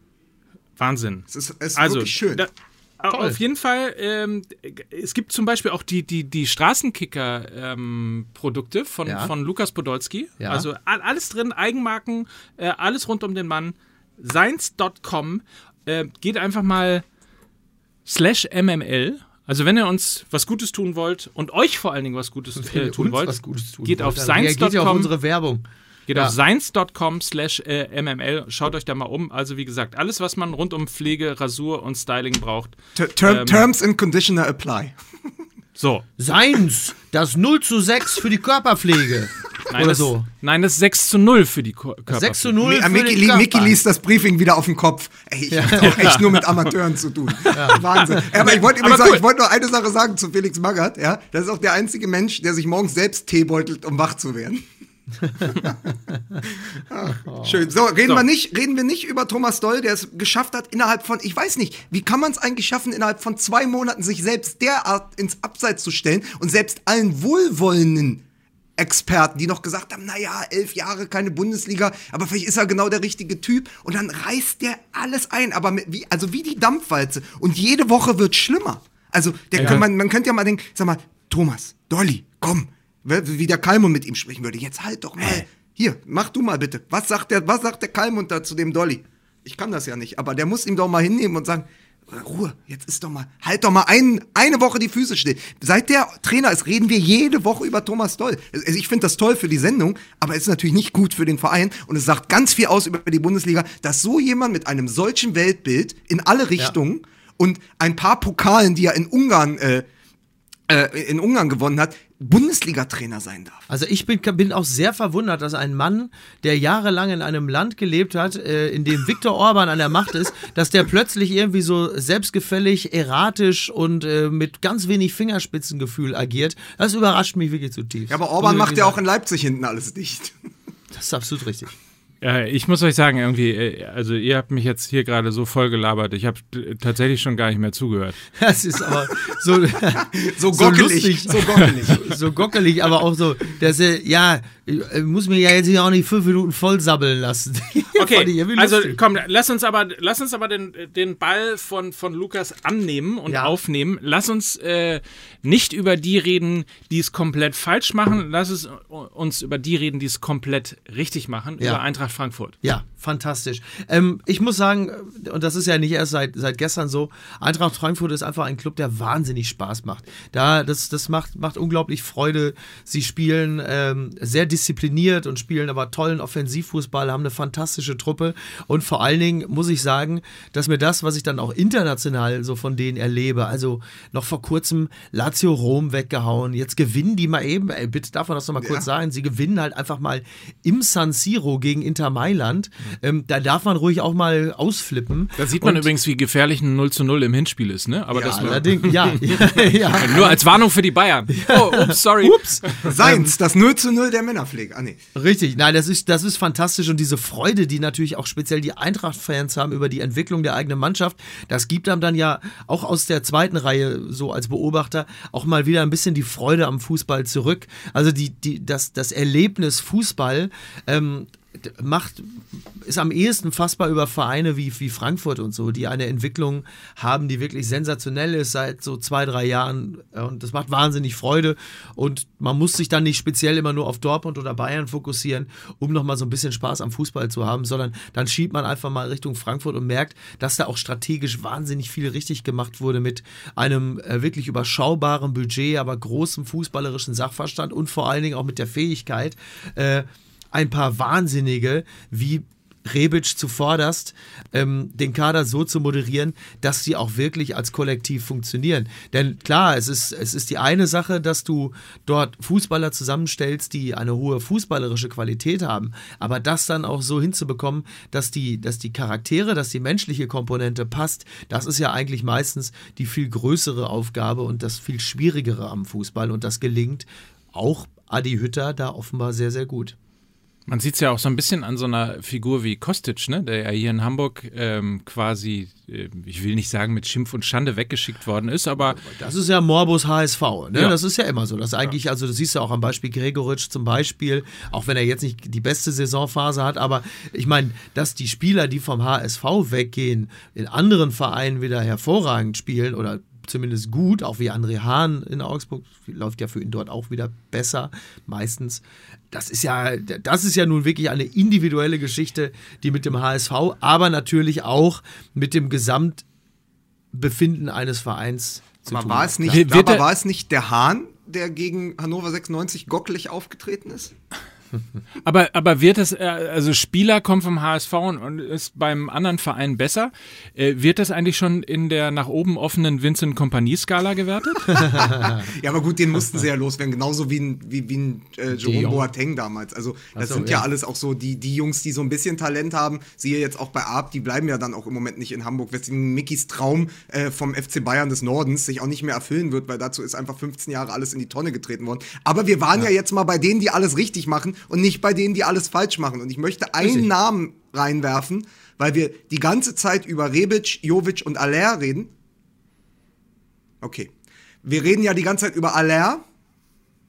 Wahnsinn. Es ist, es ist also, wirklich schön. Da, auf jeden Fall, ähm, es gibt zum Beispiel auch die, die, die Straßenkicker-Produkte von, Ja. von Lukas Podolski. Ja. Also alles drin, Eigenmarken, äh, alles rund um den Mann. Seins.com. Äh, geht einfach mal slash MML. Also wenn ihr uns was Gutes tun wollt und euch vor allen Dingen was Gutes äh, tun wollt, Gutes tun geht wollt, auf dann reagiert ihr auf seins.com. unsere Werbung. Geht Ja. auf seins.com slash äh, mml. Schaut euch da mal um. Also wie gesagt, alles, was man rund um Pflege, Rasur und Styling braucht. Ter Term ähm, Terms and Conditioner apply. [laughs] So. Seins, das 0 zu 6 für die Körperpflege. [laughs] Nein, Oder das, so. nein, das ist 6 zu 0 für die Ko- Körperpflege. 6 zu 0 Mi- für Mickey, den. Mickey liest das Briefing wieder auf den Kopf. Ey, ich hab doch echt [laughs] nur mit Amateuren zu tun. Wahnsinn. Ja, aber ich wollte sagen, cool. ich wollte nur eine Sache sagen zu Felix Magath. Ja? Das ist auch der einzige Mensch, der sich morgens selbst Tee beutelt, um wach zu werden. Ach, [laughs] Schön. So, reden, So. Wir nicht, reden wir nicht über Thomas Doll, der es geschafft hat, innerhalb von, ich weiß nicht, wie kann man es eigentlich schaffen, innerhalb von zwei Monaten sich selbst derart ins Abseits zu stellen und selbst allen wohlwollenden Experten, die noch gesagt haben, naja, elf Jahre keine Bundesliga, aber vielleicht ist er genau der richtige Typ. Und dann reißt der alles ein, aber mit, wie, also wie die Dampfwalze. Und jede Woche wird schlimmer. Also, der kann, man, man könnte ja mal denken, sag mal, Thomas, Dolly, komm, wie der Kalmund mit ihm sprechen würde. Jetzt halt doch mal. Hier, mach du mal bitte. Was sagt der, was sagt der Kalmund da zu dem Dolly? Ich kann das ja nicht, aber der muss ihm doch mal hinnehmen und sagen, Ruhe, jetzt ist doch mal, halt doch mal ein, eine Woche die Füße still. Seit der Trainer ist, reden wir jede Woche über Thomas Doll. Also ich finde das toll für die Sendung, aber es ist natürlich nicht gut für den Verein und es sagt ganz viel aus über die Bundesliga, dass so jemand mit einem solchen Weltbild in alle Richtungen ja. und ein paar Pokalen, die er in Ungarn äh, äh, in Ungarn gewonnen hat, Bundesliga-Trainer sein darf. Also ich bin, bin auch sehr verwundert, dass ein Mann, der jahrelang in einem Land gelebt hat, äh, in dem Viktor Orban an der Macht ist, [laughs] dass der plötzlich irgendwie so selbstgefällig, erratisch und äh, mit ganz wenig Fingerspitzengefühl agiert. Das überrascht mich wirklich zutiefst. Ja, aber Orban macht ja auch in Leipzig hinten alles dicht. Das ist absolut richtig. Ich muss euch sagen, irgendwie, äh, also ihr habt mich jetzt hier gerade so voll gelabert, ich habe tatsächlich schon gar nicht mehr zugehört. [laughs] Das ist aber so, [laughs] so, so gockelig, so gockelig. So gockelig, aber auch so, dass er, ja, ich muss mir ja jetzt hier auch nicht fünf Minuten voll sabbeln lassen. [laughs] Okay, also komm, lass uns aber, lass uns aber den, den Ball von, von Lukas annehmen und ja. aufnehmen. Lass uns äh, nicht über die reden, die es komplett falsch machen. Lass es uns über die reden, die es komplett richtig machen. Ja. Über Eintracht Frankfurt. Ja, fantastisch. Ähm, ich muss sagen, und das ist ja nicht erst seit, seit gestern so, Eintracht Frankfurt ist einfach ein Club, der wahnsinnig Spaß macht. Da, das das macht, macht unglaublich Freude. Sie spielen ähm, sehr diszipliniert und spielen aber tollen Offensivfußball, haben eine fantastische Truppe und vor allen Dingen muss ich sagen, dass mir das, was ich dann auch international so von denen erlebe, also noch vor kurzem Lazio Rom weggehauen, jetzt gewinnen die mal eben, ey, bitte darf man das nochmal ja. kurz sagen, sie gewinnen halt einfach mal im San Siro gegen Inter Mailand. Mhm. Ähm, da darf man ruhig auch mal ausflippen. Da sieht man und übrigens, wie gefährlich ein 0 zu 0 im Hinspiel ist, ne? Aber ja, das nur, allerdings, ja, [laughs] ja, ja. Nur als Warnung für die Bayern. Oh, ups, sorry. Ups. Seins, das 0 zu 0 der Männer Pflege. Ah, nee. Richtig, nein, das ist, das ist fantastisch und diese Freude, die natürlich auch speziell die Eintracht-Fans haben über die Entwicklung der eigenen Mannschaft, das gibt einem dann ja auch aus der zweiten Reihe so als Beobachter auch mal wieder ein bisschen die Freude am Fußball zurück. Also die, die, das, das Erlebnis Fußball ähm, macht, ist am ehesten fassbar über Vereine wie, wie Frankfurt und so, die eine Entwicklung haben, die wirklich sensationell ist seit so zwei, drei Jahren. Und das macht wahnsinnig Freude. Und man muss sich dann nicht speziell immer nur auf Dortmund oder Bayern fokussieren, um nochmal so ein bisschen Spaß am Fußball zu haben, sondern dann schiebt man einfach mal Richtung Frankfurt und merkt, dass da auch strategisch wahnsinnig viel richtig gemacht wurde mit einem äh, wirklich überschaubaren Budget, aber großem fußballerischen Sachverstand und vor allen Dingen auch mit der Fähigkeit, äh, ein paar Wahnsinnige wie Rebic zuvorderst, ähm, den Kader so zu moderieren, dass sie auch wirklich als Kollektiv funktionieren. Denn klar, es ist, es ist die eine Sache, dass du dort Fußballer zusammenstellst, die eine hohe fußballerische Qualität haben, aber das dann auch so hinzubekommen, dass die, dass die Charaktere, dass die menschliche Komponente passt, das ist ja eigentlich meistens die viel größere Aufgabe und das viel schwierigere am Fußball und das gelingt auch Adi Hütter da offenbar sehr, sehr gut. Man sieht es ja auch so ein bisschen an so einer Figur wie Kostic, ne? der ja hier in Hamburg ähm, quasi, äh, ich will nicht sagen, mit Schimpf und Schande weggeschickt worden ist, aber. Das ist ja Morbus HSV, ne? Ja. Das ist ja immer so. Das eigentlich, also das siehst du auch am Beispiel Gregoritsch zum Beispiel, auch wenn er jetzt nicht die beste Saisonphase hat, aber ich meine, dass die Spieler, die vom HSV weggehen, in anderen Vereinen wieder hervorragend spielen oder zumindest gut, auch wie André Hahn in Augsburg, läuft ja für ihn dort auch wieder besser, meistens. Das ist ja, das ist ja nun wirklich eine individuelle Geschichte, die mit dem HSV, aber natürlich auch mit dem Gesamtbefinden eines Vereins zu aber tun war es nicht, aber war es nicht der Hahn, der gegen Hannover 96 gockelig aufgetreten ist? Aber, aber wird es, äh, also Spieler kommen vom HSV und ist beim anderen Verein besser. Äh, wird das eigentlich schon in der nach oben offenen Vincent Kompanie-Skala gewertet? [laughs] [laughs] ja, aber gut, den mussten sie ja loswerden, genauso wie ein, wie, wie ein äh, Jerome Boateng damals. Also, das so, sind ja, ja alles auch so die, die Jungs, die so ein bisschen Talent haben. Siehe jetzt auch bei Arp, die bleiben ja dann auch im Moment nicht in Hamburg, weswegen Mickys Traum äh, vom FC Bayern des Nordens sich auch nicht mehr erfüllen wird, weil dazu ist einfach 15 Jahre alles in die Tonne getreten worden. Aber wir waren ja, ja jetzt mal bei denen, die alles richtig machen und nicht bei denen, die alles falsch machen. Und ich möchte einen Richtig. Namen reinwerfen, weil wir die ganze Zeit über Rebic, Jovic und Aller reden. Okay. Wir reden ja die ganze Zeit über Aller.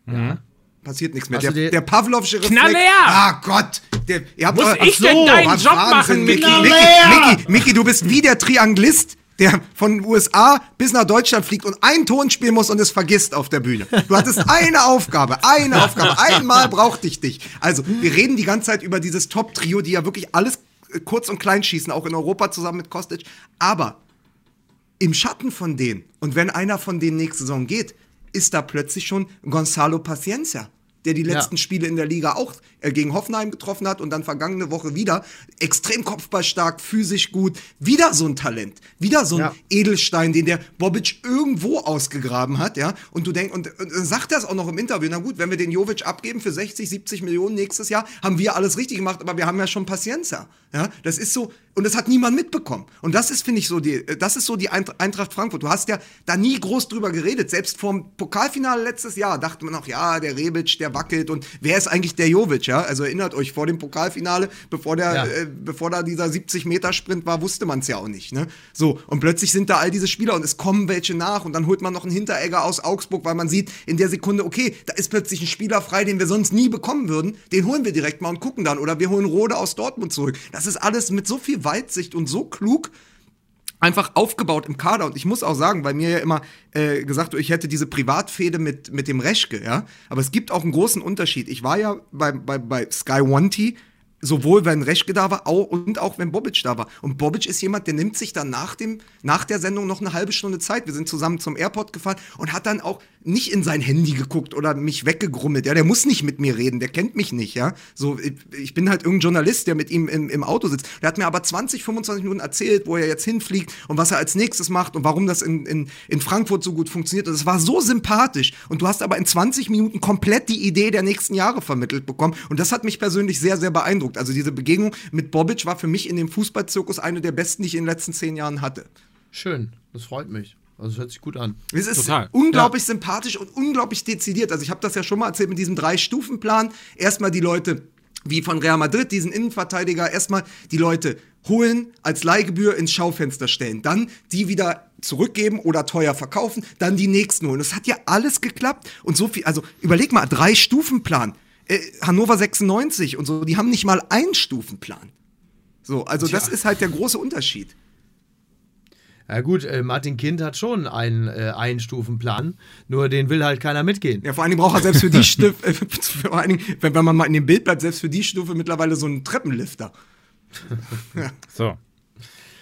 Mhm. Passiert nichts mehr. Der, der Pavlovsche Reflex. Knall Ah Gott. Der, ihr habt Muss doch, ich so, denn deinen Job machen, Micky? Micky, Micky, Micky, du bist wie der Trianglist der von den USA bis nach Deutschland fliegt und einen Ton spielen muss und es vergisst auf der Bühne. Du hattest [laughs] eine Aufgabe, eine Aufgabe. Einmal brauchte ich dich. Also, wir reden die ganze Zeit über dieses Top-Trio, die ja wirklich alles äh, kurz und klein schießen, auch in Europa zusammen mit Kostic. Aber im Schatten von denen, und wenn einer von denen nächste Saison geht, ist da plötzlich schon Gonzalo Paciencia, der die letzten Ja. Spiele in der Liga auch äh, gegen Hoffenheim getroffen hat und dann vergangene Woche wieder extrem kopfballstark, physisch gut, wieder so ein Talent, wieder so ein Ja. Edelstein, den der Bobic irgendwo ausgegraben hat, ja, und du denkst, und, und, und sagt das auch noch im Interview, na gut, wenn wir den Jovic abgeben für 60, 70 Millionen nächstes Jahr, haben wir alles richtig gemacht, aber wir haben ja schon Paciencia, ja, das ist so, und das hat niemand mitbekommen. Und das ist, finde ich, so die, das ist so die Eint- Eintracht Frankfurt. Du hast ja da nie groß drüber geredet. Selbst vom Pokalfinale letztes Jahr dachte man noch, ja, der Rebic, der wackelt und wer ist eigentlich der Jovic, ja? Also erinnert euch, vor dem Pokalfinale, bevor der, Ja. äh, bevor da dieser 70-Meter-Sprint war, wusste man es ja auch nicht, ne? So, und plötzlich sind da all diese Spieler und es kommen welche nach und dann holt man noch einen Hinteregger aus Augsburg, weil man sieht in der Sekunde, okay, da ist plötzlich ein Spieler frei, den wir sonst nie bekommen würden. Den holen wir direkt mal und gucken dann. Oder wir holen Rode aus Dortmund zurück. Das ist alles mit so viel Weitsicht und so klug einfach aufgebaut im Kader. Und ich muss auch sagen, weil mir ja immer äh, gesagt ich hätte diese Privatfehde mit, mit dem Reschke, ja. Aber es gibt auch einen großen Unterschied. Ich war ja bei, bei, bei Sky One T, sowohl wenn Reschke da war au- und auch wenn Bobic da war. Und Bobic ist jemand, der nimmt sich dann nach, dem, nach der Sendung noch eine halbe Stunde Zeit. Wir sind zusammen zum Airport gefahren und hat dann auch nicht in sein Handy geguckt oder mich weggegrummelt. Ja, der muss nicht mit mir reden, der kennt mich nicht, ja. So, ich, ich bin halt irgendein Journalist, der mit ihm im, im Auto sitzt. Der hat mir aber 20, 25 Minuten erzählt, wo er jetzt hinfliegt und was er als nächstes macht und warum das in, in, in Frankfurt so gut funktioniert. Und es war so sympathisch. Und du hast aber in 20 Minuten komplett die Idee der nächsten Jahre vermittelt bekommen. Und das hat mich persönlich sehr, sehr beeindruckt. Also diese Begegnung mit Bobic war für mich in dem Fußballzirkus eine der besten, die ich in den letzten zehn Jahren hatte. Schön, das freut mich. Also das hört sich gut an. Es ist Total. unglaublich sympathisch und unglaublich dezidiert. Also ich habe das ja schon mal erzählt mit diesem Drei-Stufen-Plan. Erstmal die Leute wie von Real Madrid, diesen Innenverteidiger, erstmal die Leute holen, als Leihgebühr ins Schaufenster stellen, dann die wieder zurückgeben oder teuer verkaufen, dann die nächsten holen. Das hat ja alles geklappt und so viel, also überleg mal, Drei-Stufen-Plan. Äh, Hannover 96 und so, die haben nicht mal einen Stufenplan. So, also das ist halt der große Unterschied. Ja gut, äh, Martin Kind hat schon einen äh, Einstufenplan, nur den will halt keiner mitgehen. Ja, vor allen Dingen braucht er selbst für die Stufe, [laughs] äh, vor allen Dingen, wenn, wenn man mal in dem Bild bleibt, selbst für die Stufe mittlerweile so einen Treppenlifter. [laughs] So.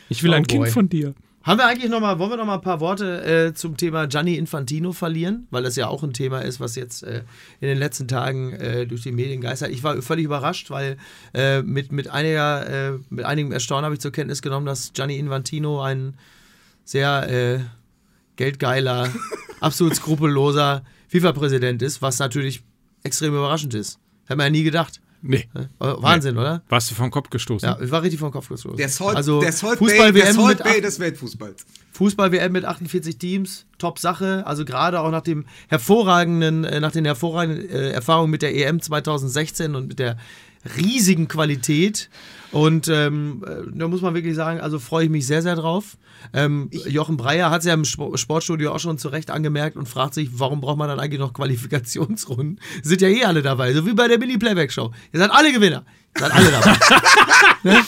Ich will Oh ein boy. Kind von dir. Haben wir eigentlich noch mal, wollen wir noch mal ein paar Worte äh, zum Thema Gianni Infantino verlieren? Weil das ja auch ein Thema ist, was jetzt äh, in den letzten Tagen äh, durch die Medien geistert. Ich war völlig überrascht, weil äh, mit, mit, einiger, äh, mit einigem Erstaunen habe ich zur Kenntnis genommen, dass Gianni Infantino ein sehr äh, geldgeiler, [laughs] absolut skrupelloser FIFA-Präsident ist, was natürlich extrem überraschend ist. Hätte man ja nie gedacht. Nee. Äh, Wahnsinn, oder? Warst du vom Kopf gestoßen? Ja, ich war richtig vom Kopf gestoßen. Der Salt, also der Salt Fußball Bay, der WM Salt mit Bay des Weltfußballs. Fußball WM mit 48 Teams, top Sache. Also gerade auch nach dem hervorragenden, äh, nach den hervorragenden äh, Erfahrungen mit der EM 2016 und mit der riesigen Qualität. Und ähm, äh, da muss man wirklich sagen, also freue ich mich sehr, sehr drauf. Ähm, Jochen Breyer hat es ja im Sp- Sportstudio auch schon zu Recht angemerkt und fragt sich, warum braucht man dann eigentlich noch Qualifikationsrunden? Sind ja eh alle dabei, so wie bei der Mini-Playback-Show. Ihr seid alle Gewinner. Ihr seid alle dabei. [laughs] ne?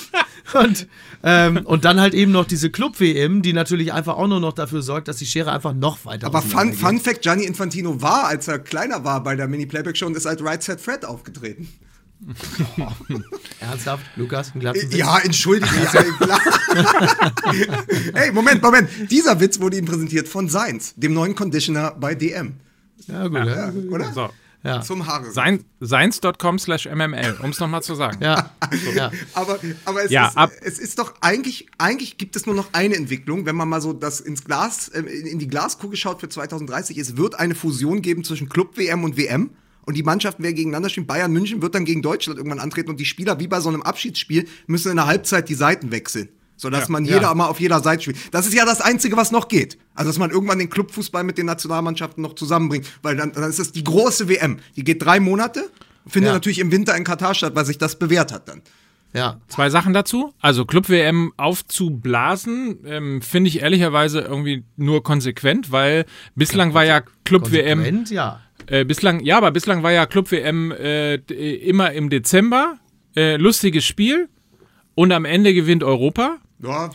Und, ähm, und dann halt eben noch diese Club-WM, die natürlich einfach auch nur noch dafür sorgt, dass die Schere einfach noch weiter Aber Fun. Fun Fact: Gianni Infantino war, als er kleiner war bei der Mini-Playback-Show und ist als Right Set Fred aufgetreten. [laughs] Ernsthaft, Lukas, ein glatten Witz? Ja, entschuldige. ja, hey, [laughs] Moment, Moment. Dieser Witz wurde ihm präsentiert von Seins, dem neuen Conditioner bei DM. Ja, gut, ja. Oder? So. Ja. Zum Haare. Sein, Seins.com slash MML, um es nochmal zu sagen. Ja, ja. Aber, aber es, Ja, ist, ab- es ist doch eigentlich, eigentlich gibt es nur noch eine Entwicklung, wenn man mal so das ins Glas, äh, in in die Glaskugel schaut für 2030. Es wird eine Fusion geben zwischen Club WM und WM. Und die Mannschaften werden gegeneinander spielen. Bayern München wird dann gegen Deutschland irgendwann antreten und die Spieler, wie bei so einem Abschiedsspiel, müssen in der Halbzeit die Seiten wechseln. Sodass man jeder Ja. mal auf jeder Seite spielt. Das ist ja das Einzige, was noch geht. Also, dass man irgendwann den Clubfußball mit den Nationalmannschaften noch zusammenbringt. Weil dann, dann ist es die große WM. Die geht drei Monate, findet Ja. natürlich im Winter in Katar statt, weil sich das bewährt hat dann. ja. Zwei Sachen dazu. Also Club WM aufzublasen, ähm, finde ich ehrlicherweise irgendwie nur konsequent, weil bislang war ja Club WM, Konsequent, ja. Äh, bislang, ja, aber bislang war ja Club WM äh, immer im Dezember. Äh, lustiges Spiel und am Ende gewinnt Europa. Ja,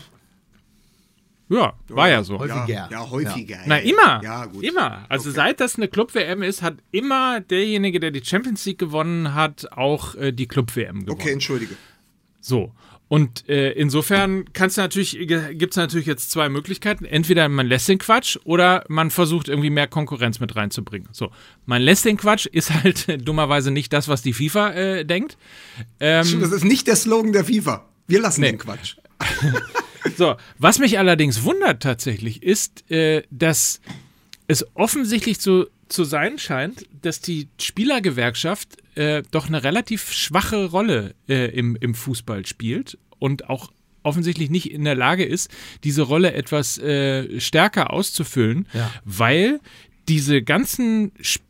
Ja, war ja so. Häufiger. Ja, ja häufiger. Na, immer. Ja, gut. Immer. Also Okay. seit das eine Club-WM ist, hat immer derjenige, der die Champions League gewonnen hat, auch äh, die Club-WM gewonnen. Okay, entschuldige. So. Und äh, insofern kannst du natürlich, gibt es natürlich jetzt zwei Möglichkeiten. Entweder man lässt den Quatsch oder man versucht irgendwie mehr Konkurrenz mit reinzubringen. So, man lässt den Quatsch ist halt [laughs] dummerweise nicht das, was die FIFA äh, denkt. Ähm, Das ist nicht der Slogan der FIFA. Wir lassen Nee. den Quatsch. [laughs] So, was mich allerdings wundert tatsächlich, ist, äh, dass es offensichtlich so zu sein scheint, dass die Spielergewerkschaft äh, doch eine relativ schwache Rolle äh, im, im Fußball spielt und auch offensichtlich nicht in der Lage ist, diese Rolle etwas äh, stärker auszufüllen, Ja. weil diese ganzen Sp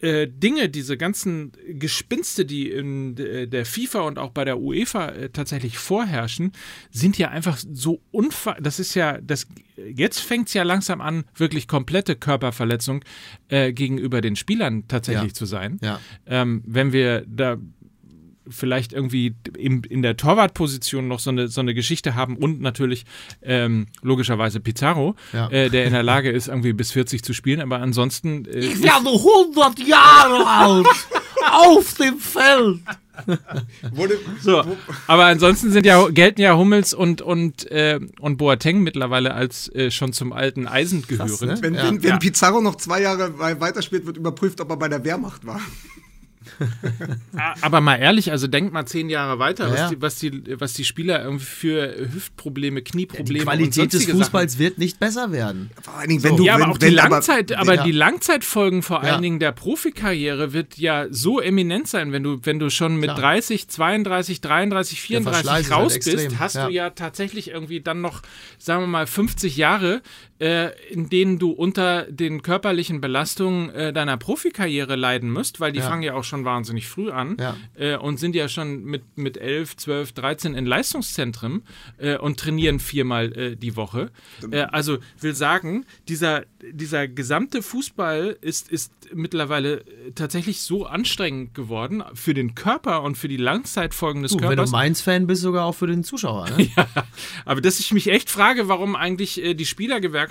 äh, Dinge, diese ganzen Gespinste, die in äh, der FIFA und auch bei der UEFA äh, tatsächlich vorherrschen, sind ja einfach so unver... Das ist ja, das jetzt fängt es ja langsam an, wirklich komplette Körperverletzung äh, gegenüber den Spielern tatsächlich Ja. zu sein. Ja. Ähm, wenn wir da vielleicht irgendwie in, in der Torwartposition noch so eine, so eine Geschichte haben und natürlich ähm, logischerweise Pizarro, Ja. äh, der in der Lage ist, irgendwie bis 40 zu spielen, aber ansonsten äh, Ich werde 100 Jahre alt. Auf dem Feld. Wurde, So, aber ansonsten sind ja, gelten ja Hummels und, und, äh, und Boateng mittlerweile als äh, schon zum alten Eisen Krass, gehörend. ne? wenn, Ja. wenn, wenn Ja. Pizarro noch zwei Jahre wei- weiterspielt, wird überprüft, ob er bei der Wehrmacht war. A- [laughs] Aber mal ehrlich, also denkt mal zehn Jahre weiter, Ja, ja. was, die, was, die, was die Spieler irgendwie für Hüftprobleme, Knieprobleme Die und Qualität des Fußballs wird nicht besser werden. Vor allen Dingen, wenn du. ja, wenn, aber auch die wenn, Langzeit, aber, Ja. die Langzeitfolgen vor Ja. allen Dingen der Profikarriere wird ja so eminent sein, wenn du, wenn du schon mit Klar. 30, 32, 33, Verschleiß 34 ist halt raus extrem, bist, hast ja. du ja tatsächlich irgendwie dann noch, sagen wir mal, 50 Jahre, in denen du unter den körperlichen Belastungen äh, deiner Profikarriere leiden musst, weil die Ja. fangen ja auch schon wahnsinnig früh an Ja. äh, und sind ja schon mit, mit 11, 12, 13 in Leistungszentren äh, und trainieren viermal äh, die Woche. Äh, also will sagen, dieser, dieser gesamte Fußball ist, ist mittlerweile äh, tatsächlich so anstrengend geworden für den Körper und für die Langzeitfolgen des Du, wenn du Körpers. Mainz-Fan bist, sogar auch für den Zuschauer. Ne? [laughs] Aber dass ich mich echt frage, warum eigentlich äh, die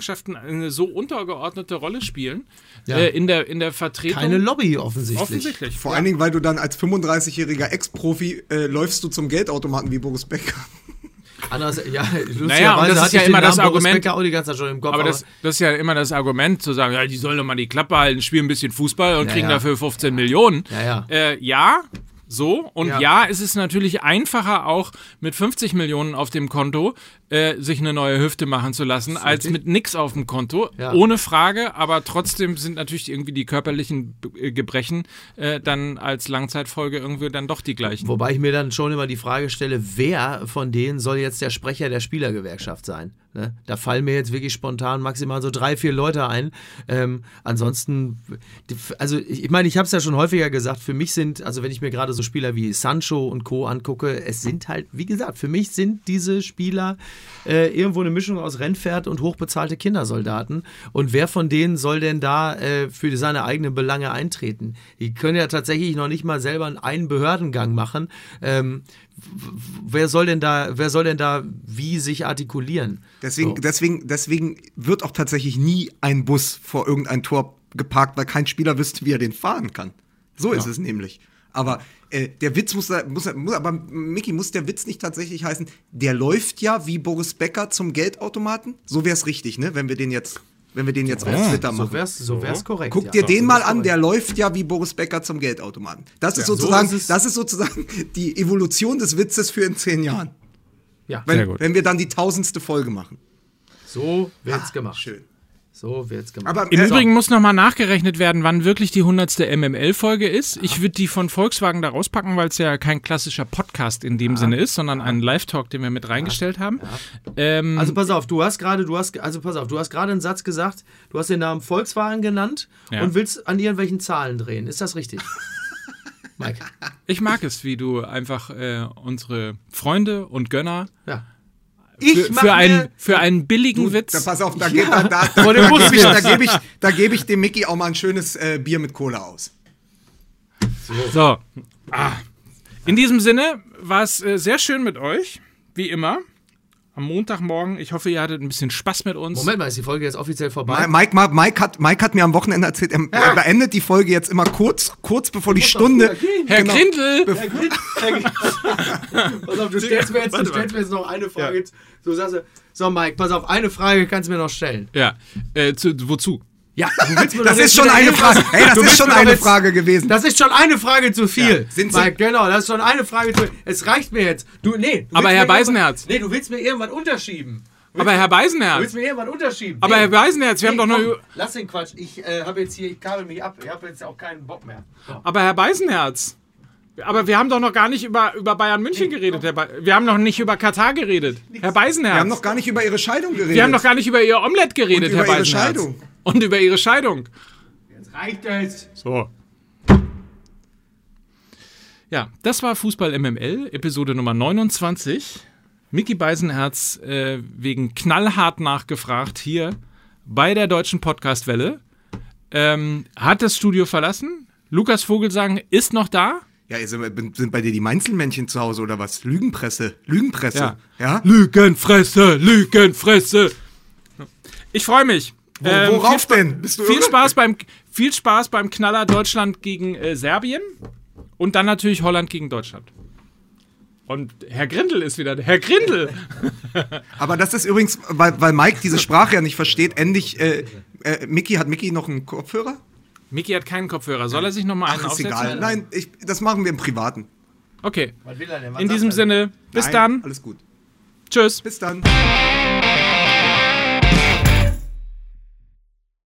Spielergewerkschaften eine so untergeordnete Rolle spielen Ja. äh, in, der, in der Vertretung. Keine Lobby offensichtlich. Offensichtlich. Vor allen Dingen, weil du dann als 35-jähriger Ex-Profi äh, läufst du zum Geldautomaten wie Boris Becker. Anders, ja, [laughs] Naja, und das ist ja immer das Namen Argument- auch die ganze Zeit schon im Kopf. Aber das, das ist ja immer das Argument, zu sagen, ja, die sollen doch mal die Klappe halten, spielen ein bisschen Fußball und Ja, kriegen ja. dafür 15 Millionen. Ja, ja. Äh, ja, so. Und Ja. ja. es ist natürlich einfacher, auch mit 50 Millionen auf dem Konto äh, sich eine neue Hüfte machen zu lassen, als richtig. mit nix auf dem Konto. Ja. Ohne Frage, aber trotzdem sind natürlich irgendwie die körperlichen äh, Gebrechen äh, dann als Langzeitfolge irgendwie dann doch die gleichen. Wobei ich mir dann schon immer die Frage stelle, wer von denen soll jetzt der Sprecher der Spielergewerkschaft sein? Ne? Da fallen mir jetzt wirklich spontan maximal so drei, vier Leute ein. Ähm, ansonsten, also ich ich meine, ich habe es ja schon häufiger gesagt, für mich sind, also wenn ich mir gerade so Spieler wie Sancho und Co. angucke, es sind halt, wie gesagt, für mich sind diese Spieler äh, irgendwo eine Mischung aus Rennpferd und hochbezahlte Kindersoldaten. Und wer von denen soll denn da äh, für seine eigenen Belange eintreten? Die können ja tatsächlich noch nicht mal selber einen Behördengang machen. Ähm, wer soll denn da, wer soll denn da wie sich artikulieren? Deswegen, So. deswegen, deswegen wird auch tatsächlich nie ein Bus vor irgendein Tor geparkt, weil kein Spieler wüsste, wie er den fahren kann. So ist Ja. es nämlich. Aber äh, der Witz muss, da- muss, muss, aber Mickey, muss der Witz nicht tatsächlich heißen, der läuft ja wie Boris Becker zum Geldautomaten? So wäre es richtig, ne? Wenn wir den jetzt, wenn wir den jetzt auf Twitter machen. So wär's, so wär's korrekt. Guck ja. dir den So mal an, korrekt. der läuft ja wie Boris Becker zum Geldautomaten. Das ist Ja, so sozusagen, ist es. das ist sozusagen [laughs] die Evolution des Witzes für in zehn Jahren. Ja, Wenn, Sehr gut. wenn wir dann die tausendste Folge machen. so wird's gemacht. Schön. So wird's gemacht. Aber Im Übrigen muss nochmal nachgerechnet werden, wann wirklich die 100. MML-Folge ist. Ich würde die von Volkswagen da rauspacken, weil es ja kein klassischer Podcast in dem Sinne ist, sondern ein Live-Talk, den wir mit reingestellt haben. Ähm, Also pass auf, du hast gerade, du hast, also pass auf, du hast gerade einen Satz gesagt, du hast den Namen Volkswagen genannt Ja. und willst an irgendwelchen Zahlen drehen. Ist das richtig? [laughs] Mike. ich mag es, wie du einfach äh, unsere Freunde und Gönner Ja. Für, mach für, einen, für einen billigen Da, Witz. pass auf, da, geht, da, da, da, Bus gebe ich, da, gebe ich, da gebe ich dem Mickey auch mal ein schönes äh, Bier mit Cola aus. So. Ah. In diesem Sinne war es äh, sehr schön mit euch, wie immer. Am Montagmorgen. Ich hoffe, ihr hattet ein bisschen Spaß mit uns. Moment mal, ist die Folge jetzt offiziell vorbei? Mike, Mike, Mike, hat, Mike hat mir am Wochenende erzählt, er, er beendet die Folge jetzt immer kurz, kurz bevor die Stunde. Herr Genau. Grindel! [laughs] Pass auf, du stellst mir jetzt, du stellst mir jetzt noch eine Frage. So sagst du, so Mike, pass auf, eine Frage kannst du mir noch stellen. Ja, äh, zu, wozu? Ja, du willst mir Das ist schon eine irgendwas- Frage. Hey, das du ist schon eine jetzt- Frage gewesen. Das ist schon eine Frage zu viel. Ja, sind Sie- Mike, genau, das ist schon eine Frage zu viel. Es reicht mir jetzt. Du, nee. Du Aber Herr Beisenherz. Nee, du willst mir irgendwann unterschieben. Aber Herr Du willst Beisenherz, mir irgendwann unterschieben. aber nee. Herr Beisenherz, wir haben doch komm, noch. Lass den Quatsch. Ich äh, habe jetzt hier, ich kabel mich ab. Ich habe jetzt auch keinen Bock mehr. So. Aber Herr Beisenherz, aber wir haben doch noch gar nicht über, über Bayern München geredet. Herr Be wir haben noch nicht über Katar geredet. Herr Beisenherz. Wir haben noch gar nicht über ihre Scheidung geredet. wir haben noch gar nicht über ihr Omelett geredet, Und Herr über ihre Beisenherz. Scheidung. Und über ihre Scheidung. Jetzt reicht es. So. Ja, das war Fußball MML, Episode Nummer 29. Mickey Beisenherz äh, wegen knallhart nachgefragt hier bei der Deutschen Podcastwelle. Ähm, hat das Studio verlassen? Lukas Vogelsang ist noch da? Ja, sind bei dir die Mainzelmännchen zu Hause oder was? Lügenpresse. Lügenpresse. Ja. Ja. Lügenfresse, Lügenfresse. Ich freue mich. Wo, Ähm, worauf viel, Spa- denn? Bist du Viel? Spaß, beim, viel Spaß beim Knaller Deutschland gegen äh, Serbien und dann natürlich Holland gegen Deutschland. Und Herr Grindel ist wieder. Herr Grindel! [laughs] Aber das ist übrigens, weil, weil Mike diese Sprache ja nicht versteht, endlich. Äh, äh, Mickey, hat Mickey noch einen Kopfhörer? Mickey hat keinen Kopfhörer. Soll er sich nochmal einen Ach, ist aufsetzen? egal. Nein, ich, das machen wir im Privaten. Okay. Was will er denn? Was In diesem? Sinne, bis Nein, dann. Alles gut. Tschüss. Bis dann.